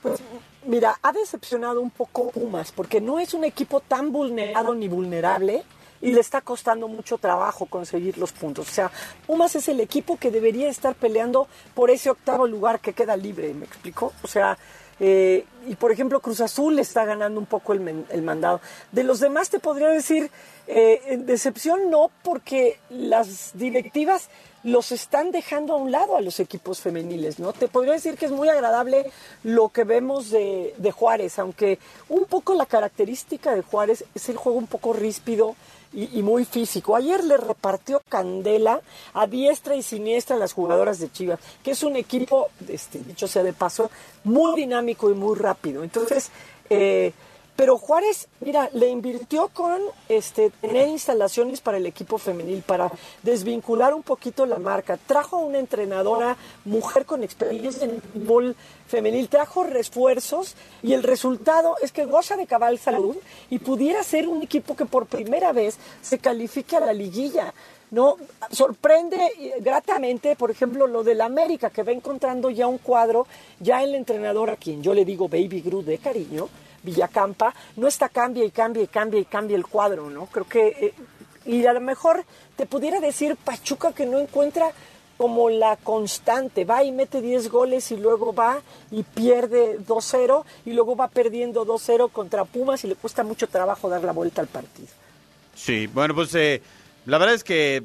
Pues mira, ha decepcionado un poco Pumas, porque no es un equipo tan vulnerado ni vulnerable y le está costando mucho trabajo conseguir los puntos. O sea, Pumas es el equipo que debería estar peleando por ese octavo lugar que queda libre, ¿me explico? O sea, eh, y por ejemplo, Cruz Azul está ganando un poco el, mandado. De los demás te podría decir, eh, decepción no, porque las directivas los están dejando a un lado a los equipos femeniles, ¿no? Te podría decir que es muy agradable lo que vemos de, de Juárez, aunque un poco la característica de Juárez es el juego un poco ríspido, y, muy físico. Ayer le repartió candela a diestra y siniestra a las jugadoras de Chivas, que es un equipo, este, dicho sea de paso, muy dinámico y muy rápido. Entonces, eh, pero Juárez, mira, le invirtió con este, tener instalaciones para el equipo femenil, para desvincular un poquito la marca. Trajo una entrenadora mujer con experiencia en fútbol femenil, trajo refuerzos y el resultado es que goza de cabal salud y pudiera ser un equipo que por primera vez se califique a la liguilla. No, sorprende gratamente, por ejemplo, lo del América, que va encontrando ya un cuadro, ya el entrenador a quien yo le digo Baby Gru de cariño, Villacampa, no está cambia y cambia y cambia y cambia el cuadro, ¿no? Creo que, eh, y a lo mejor te pudiera decir Pachuca que no encuentra como la constante, va y mete 10 goles y luego va y pierde 2-0 y luego va perdiendo 2-0 contra Pumas y le cuesta mucho trabajo dar la vuelta al partido. Sí, bueno, pues eh, la verdad es que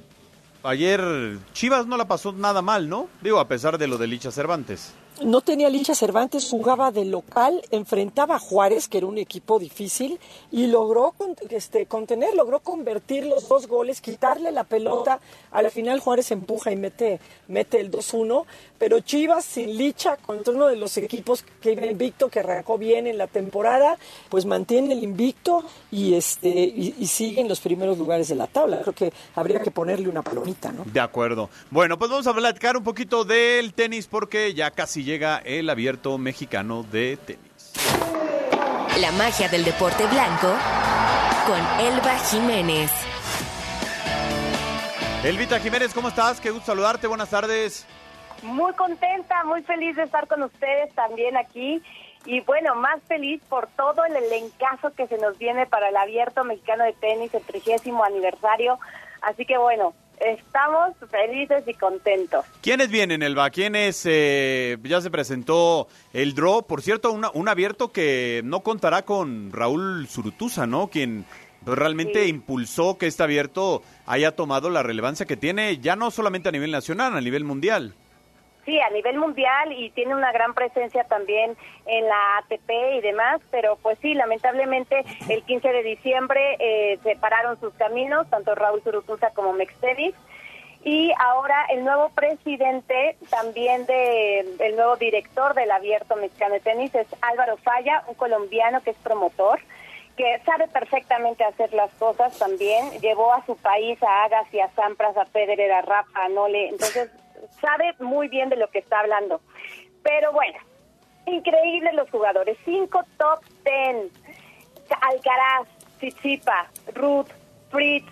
ayer Chivas no la pasó nada mal, ¿no? Digo, a pesar de lo de Licha Cervantes no tenía Licha Cervantes, jugaba de local, enfrentaba a Juárez, que era un equipo difícil, y logró este, contener, logró convertir los dos goles, quitarle la pelota. Al final Juárez empuja y mete, mete el 2-1, pero Chivas sin Licha contra uno de los equipos que iba invicto, que arrancó bien en la temporada, pues mantiene el invicto y, este, y, sigue en los primeros lugares de la tabla. Creo que habría que ponerle una palomita, ¿no? De acuerdo. Bueno, pues vamos a platicar un poquito del tenis porque ya casi llega el abierto mexicano de tenis. La magia del deporte blanco con Elba Jiménez. Elvita Jiménez, ¿cómo estás? Qué gusto saludarte, buenas tardes. Muy contenta, muy feliz de estar con ustedes también aquí. Y bueno, más feliz por todo el elencazo que se nos viene para el Abierto Mexicano de Tenis, el trigésimo aniversario. Así que bueno, Estamos felices y contentos. ¿Quiénes vienen, Elba? ¿Quiénes eh, ya se presentó el draw? Por cierto, un abierto que no contará con Raúl Zurutuza, ¿no? Quien realmente impulsó que este abierto haya tomado la relevancia que tiene, ya no solamente a nivel nacional, a nivel mundial. Sí, a nivel mundial y tiene una gran presencia también en la ATP y demás, pero pues sí, lamentablemente el 15 de diciembre eh, separaron sus caminos, tanto Raúl Zurutuza como Mextevis. Y ahora el nuevo presidente, también de, el nuevo director del Abierto Mexicano de Tenis es Álvaro Falla, un colombiano que es promotor, que sabe perfectamente hacer las cosas también. Llevó a su país a Agassi, a Sampras, a Federer, a Rafa, a Nole. Entonces sabe muy bien de lo que está hablando. Pero bueno, increíbles los jugadores. Cinco top ten. Alcaraz, Tsitsipa, Ruth, Fritz.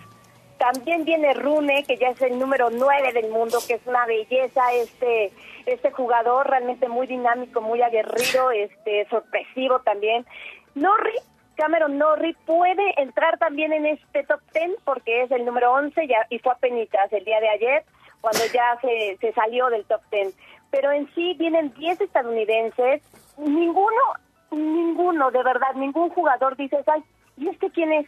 También viene Rune, que ya es el número nueve del mundo, que es una belleza este este jugador, realmente muy dinámico, muy aguerrido, este sorpresivo también. Norri, Cameron Norrie puede entrar también en este top ten porque es el número 11 ya, y fue a penitas el día de ayer cuando ya se, se salió del top ten. Pero en sí vienen 10 estadounidenses, ninguno, ninguno, de verdad, ningún jugador dice, ay, ¿y este quién es?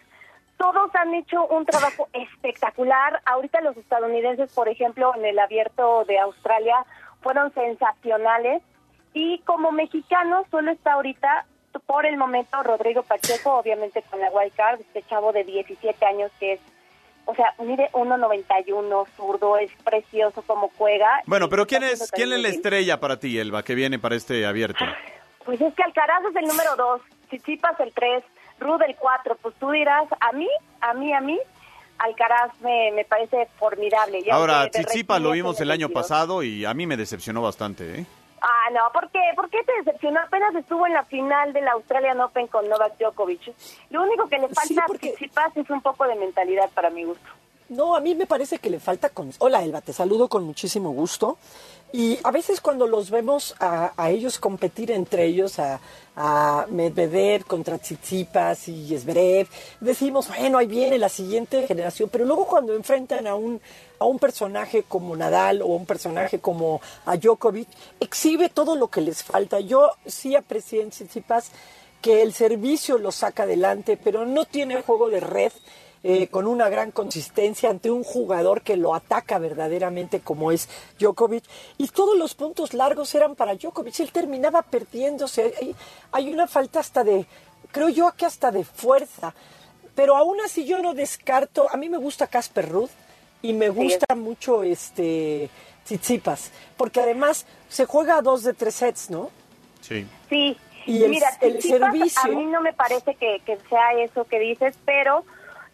Todos han hecho un trabajo espectacular. Ahorita los estadounidenses, por ejemplo, en el abierto de Australia, fueron sensacionales. Y como mexicano, solo está ahorita, por el momento, Rodrigo Pacheco, obviamente con la wild card, este chavo de 17 años que es o sea, mide 1.91, zurdo, es precioso como juega. Bueno, pero ¿quién es, ¿quién es la estrella para ti, Elba, que viene para este abierto? Pues es que Alcaraz es el número 2, Chichipas el 3, Rude el 4, pues tú dirás, a mí, a mí, a mí, Alcaraz me, me parece formidable. Ahora, Chichipas lo vimos el año pasado y a mí me decepcionó bastante, ¿eh? Ah, no, ¿por qué? ¿Por qué te decepcionó? Apenas estuvo en la final del Australian Open con Novak Djokovic. Lo único que le falta a Tsitsipas es un poco de mentalidad para mi gusto. No, a mí me parece que le falta con... Hola Elba, te saludo con muchísimo gusto. Y a veces cuando los vemos a, ellos competir entre ellos, a, Medvedev contra Tsitsipas y Zverev, decimos, bueno, ahí viene la siguiente generación, pero luego cuando enfrentan a un, a un personaje como Nadal o un personaje como a Djokovic, exhibe todo lo que les falta. Yo sí aprecié en Tsitsipas que el servicio lo saca adelante, pero no tiene juego de red eh, con una gran consistencia ante un jugador que lo ataca verdaderamente como es Djokovic. Y todos los puntos largos eran para Djokovic. Él terminaba perdiéndose. Hay, hay una falta hasta de, creo yo que hasta de fuerza. Pero aún así yo no descarto, a mí me gusta Casper Ruth y me gusta mucho este Tsitsipas, porque además se juega a dos de tres sets, ¿no? Sí. Sí, Y el- mira, el Tsitsipas, servicio- a mí no me parece que, que sea eso que dices, pero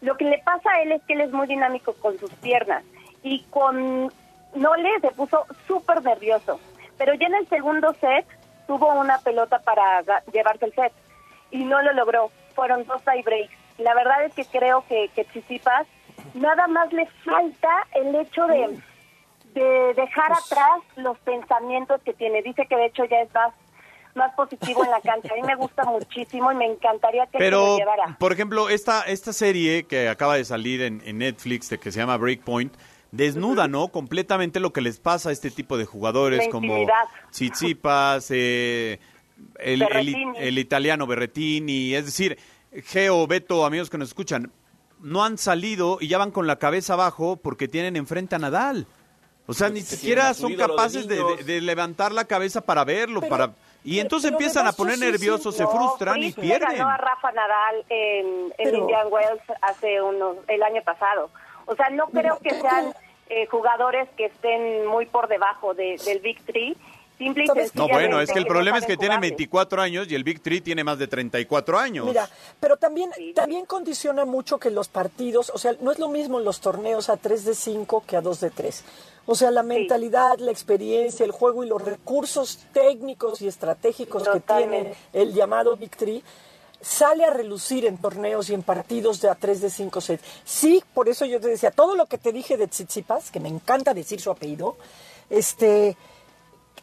lo que le pasa a él es que él es muy dinámico con sus piernas y con Nole se puso súper nervioso, pero ya en el segundo set tuvo una pelota para llevarse el set y no lo logró, fueron dos tie breaks. La verdad es que creo que, que Tsitsipas nada más le falta el hecho de, de dejar atrás los pensamientos que tiene. Dice que de hecho ya es más, más positivo en la cancha. A mí me gusta muchísimo y me encantaría que se lo Pero, llevara. por ejemplo, esta, esta serie que acaba de salir en, en Netflix, de que se llama Breakpoint, desnuda, ¿no? Completamente lo que les pasa a este tipo de jugadores como. Tsitsipas, eh, el, el, Berrettini. el italiano Berretini, es decir, Geo, Beto, amigos que nos escuchan, no han salido y ya van con la cabeza abajo porque tienen enfrente a Nadal. O sea, ni Sí, siquiera son capaces de, niños. de- de levantar la cabeza para verlo, para y entonces pero empiezan a poner sí, nerviosos, se no, frustran y pierden. ganó a Rafa Nadal en, en Pero- Indian Wells hace unos, el año pasado. O sea, no creo que sean eh, jugadores que estén muy por debajo de- del Big Three. Simple y No, bueno, es que el problema es que tiene jugarle. 24 años y el Big Three tiene más de 34 años. Mira, pero también, también condiciona mucho que los partidos, o sea, no es lo mismo los torneos a 3 de 5 que a 2 de 3. O sea, la mentalidad, la experiencia, el juego y los recursos técnicos y estratégicos que tiene el llamado Big Three sale a relucir en torneos y en partidos de a 3 de 5 sets. Sí, por eso yo te decía, todo lo que te dije de Tsitsipas, que me encanta decir su apellido, este,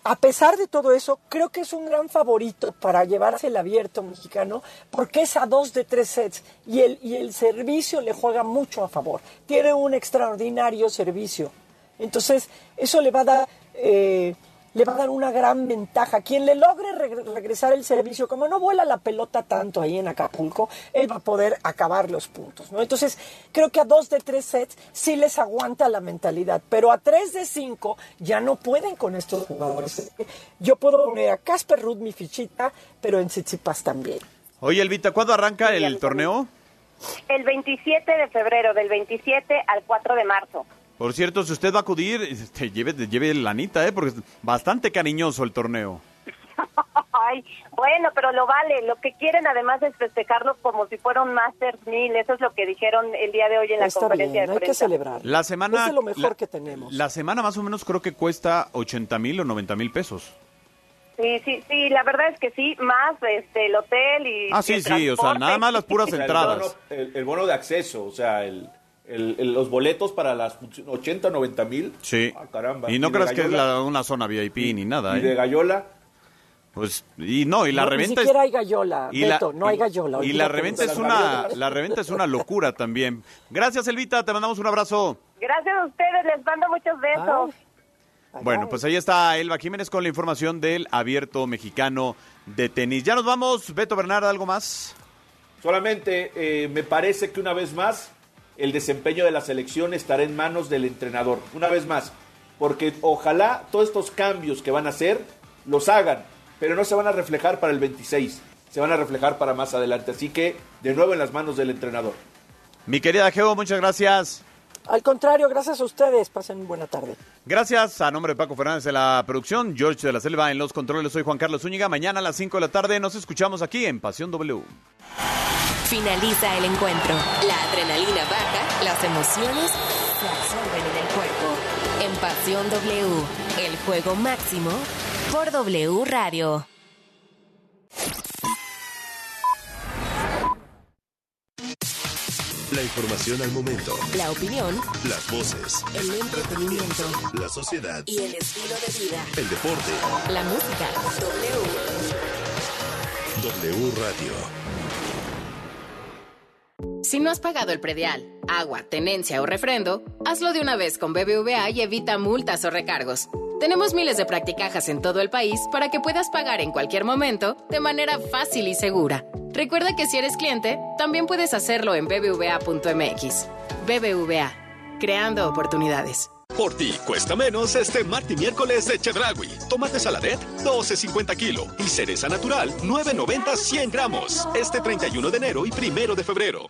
a pesar de todo eso, creo que es un gran favorito para llevarse el abierto mexicano, porque es a dos de tres sets y el, y el servicio le juega mucho a favor. Tiene un extraordinario servicio. Entonces, eso le va a dar, eh, le va a dar una gran ventaja. Quien le logre regre- regresar el servicio, como no vuela la pelota tanto ahí en Acapulco, él va a poder acabar los puntos. ¿no? Entonces, creo que a dos de tres sets sí les aguanta la mentalidad, pero a tres de cinco ya no pueden con estos jugadores. Yo puedo poner a Casper Ruth mi fichita, pero en Tsitsipas también. Oye, Elvita, ¿cuándo arranca el torneo? El 27 de febrero, del 27 al 4 de marzo. Por cierto, si usted va a acudir, este, lleve, lleve lanita, ¿eh? Porque es bastante cariñoso el torneo. Ay, bueno, pero lo vale. Lo que quieren además es festejarlo como si fuera un Masters 1000. Eso es lo que dijeron el día de hoy en la Está conferencia bien, de hay que prensa. celebrar. La semana... Es de lo mejor la- que tenemos. La semana más o menos creo que cuesta 80 mil o 90 mil pesos. Sí, sí, sí, la verdad es que sí, más este, el hotel y... Ah, sí, el sí, o sea, nada más las puras el entradas. bono- El, el bono de acceso, o sea, el, el- el- los boletos para las funci- 80, 90 mil. Sí. Ah, caramba. Y no de creas que es la- una zona VIP ni nada, Y de ¿eh? Gallola. Pues, y no, y la No, reventa Ni es... siquiera hay gallola, y la- Beto, no hay gallola. Y la de reventa es una, la reventa es una locura también. Gracias, Elvita, te mandamos un abrazo. Gracias a ustedes, les mando muchos besos. Bueno, pues ahí está Elba Jiménez con la información del abierto mexicano de tenis. Ya nos vamos, Beto Bernard, ¿algo más? Solamente eh, me parece que una vez más el desempeño de la selección estará en manos del entrenador. Una vez más. Porque ojalá todos estos cambios que van a hacer los hagan, pero no se van a reflejar para el 26. Se van a reflejar para más adelante. Así que, de nuevo en las manos del entrenador. Mi querida Geo, muchas gracias. Al contrario, gracias a ustedes. Pasen buena tarde. Gracias a nombre de Paco Fernández de la producción, George de la Selva en los controles. Soy Juan Carlos Zúñiga. Mañana a las 5 de la tarde nos escuchamos aquí en Pasión W. Finaliza el encuentro. La adrenalina baja, las emociones se absorben en el cuerpo. En Pasión W, el juego máximo por W Radio. La información al momento. La opinión. Las voces. El entretenimiento. La sociedad. Y el estilo de vida. El deporte. La música. W. W Radio. Si no has pagado el predial, agua, tenencia o refrendo, hazlo de una vez con BBVA y evita multas o recargos. Tenemos miles de practicajas en todo el país para que puedas pagar en cualquier momento de manera fácil y segura. Recuerda que si eres cliente, también puedes hacerlo en bbva.mx. BBVA, creando oportunidades. Por ti cuesta menos este martes y miércoles de Chedragui. Tomate saladet, 12.50 kilo. Y cereza natural, 9.90 100 gramos. Este 31 de enero y primero de febrero.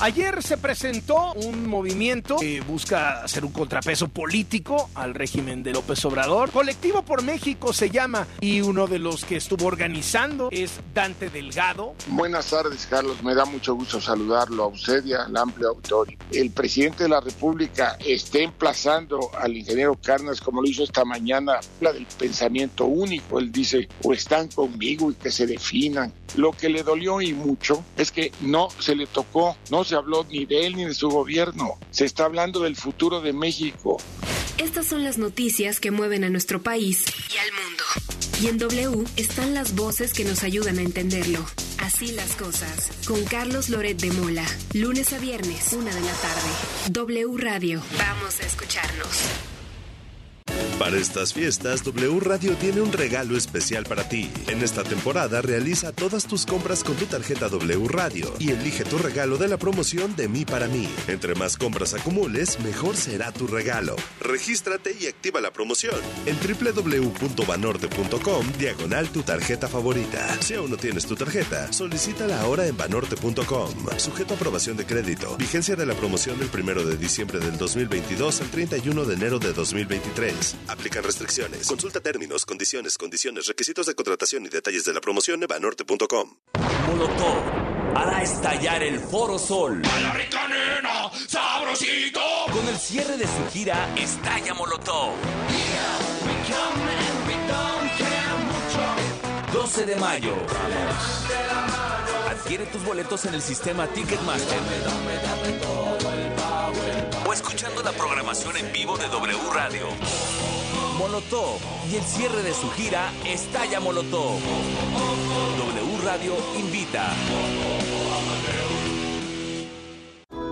Ayer se presentó un movimiento que busca hacer un contrapeso político al régimen de López Obrador. Colectivo por México se llama y uno de los que estuvo organizando es Dante Delgado. Buenas tardes, Carlos. Me da mucho gusto saludarlo a usted y al amplio auditorio. El presidente de la República está emplazando al ingeniero Carnas, como lo hizo esta mañana, la del pensamiento único. Él dice, o están conmigo y que se definan. Lo que le dolió y mucho es que no se le tocó, no se habló ni de él ni de su gobierno. Se está hablando del futuro de México. Estas son las noticias que mueven a nuestro país y al mundo. Y en W están las voces que nos ayudan a entenderlo. Así las cosas. Con Carlos Loret de Mola. Lunes a viernes, una de la tarde. W Radio. Vamos a escucharnos. Para estas fiestas, W Radio tiene un regalo especial para ti. En esta temporada realiza todas tus compras con tu tarjeta W Radio y elige tu regalo de la promoción de mí para mí. Entre más compras acumules, mejor será tu regalo. Regístrate y activa la promoción en www.banorte.com diagonal tu tarjeta favorita. Si aún no tienes tu tarjeta, solicítala ahora en banorte.com. Sujeto a aprobación de crédito. Vigencia de la promoción del 1 de diciembre del 2022 al 31 de enero de 2023. Aplican restricciones. Consulta términos, condiciones, condiciones, requisitos de contratación y detalles de la promoción en banorte.com. Molotov hará estallar el Foro Sol. ¡A la rica nena! ¡Sabrosito! Con el cierre de su gira Estalla Molotov. 12 de mayo. Adquiere tus boletos en el sistema Ticketmaster. O escuchando la programación en vivo de W Radio. Molotov y el cierre de su gira Estalla Molotov. W Radio invita.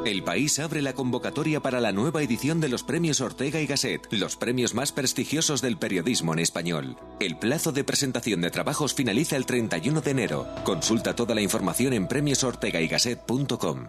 El país abre la convocatoria para la nueva edición de los premios Ortega y Gasset, los premios más prestigiosos del periodismo en español. El plazo de presentación de trabajos finaliza el 31 de enero. Consulta toda la información en premiosortegaygasset.com.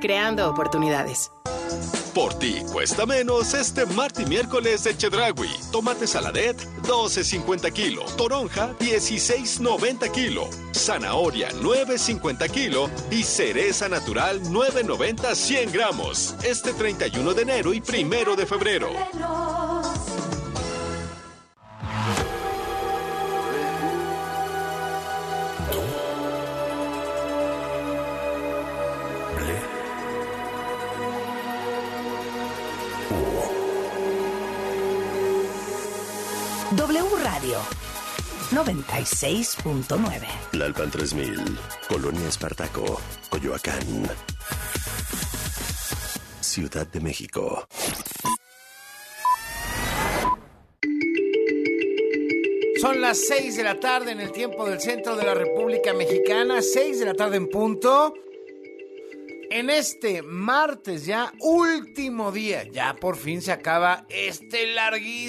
creando oportunidades. Por ti cuesta menos este martes y miércoles de Chedragui. Tomate saladet, 12.50 kilo. Toronja, 16.90 kilo. Zanahoria, 9.50 kilo. Y cereza natural, 9.90 100 gramos. Este 31 de enero y primero de febrero. 96.9. Lalpan 3000, Colonia Espartaco, Coyoacán. Ciudad de México. Son las 6 de la tarde en el tiempo del centro de la República Mexicana, 6 de la tarde en punto. En este martes ya, último día, ya por fin se acaba este larguísimo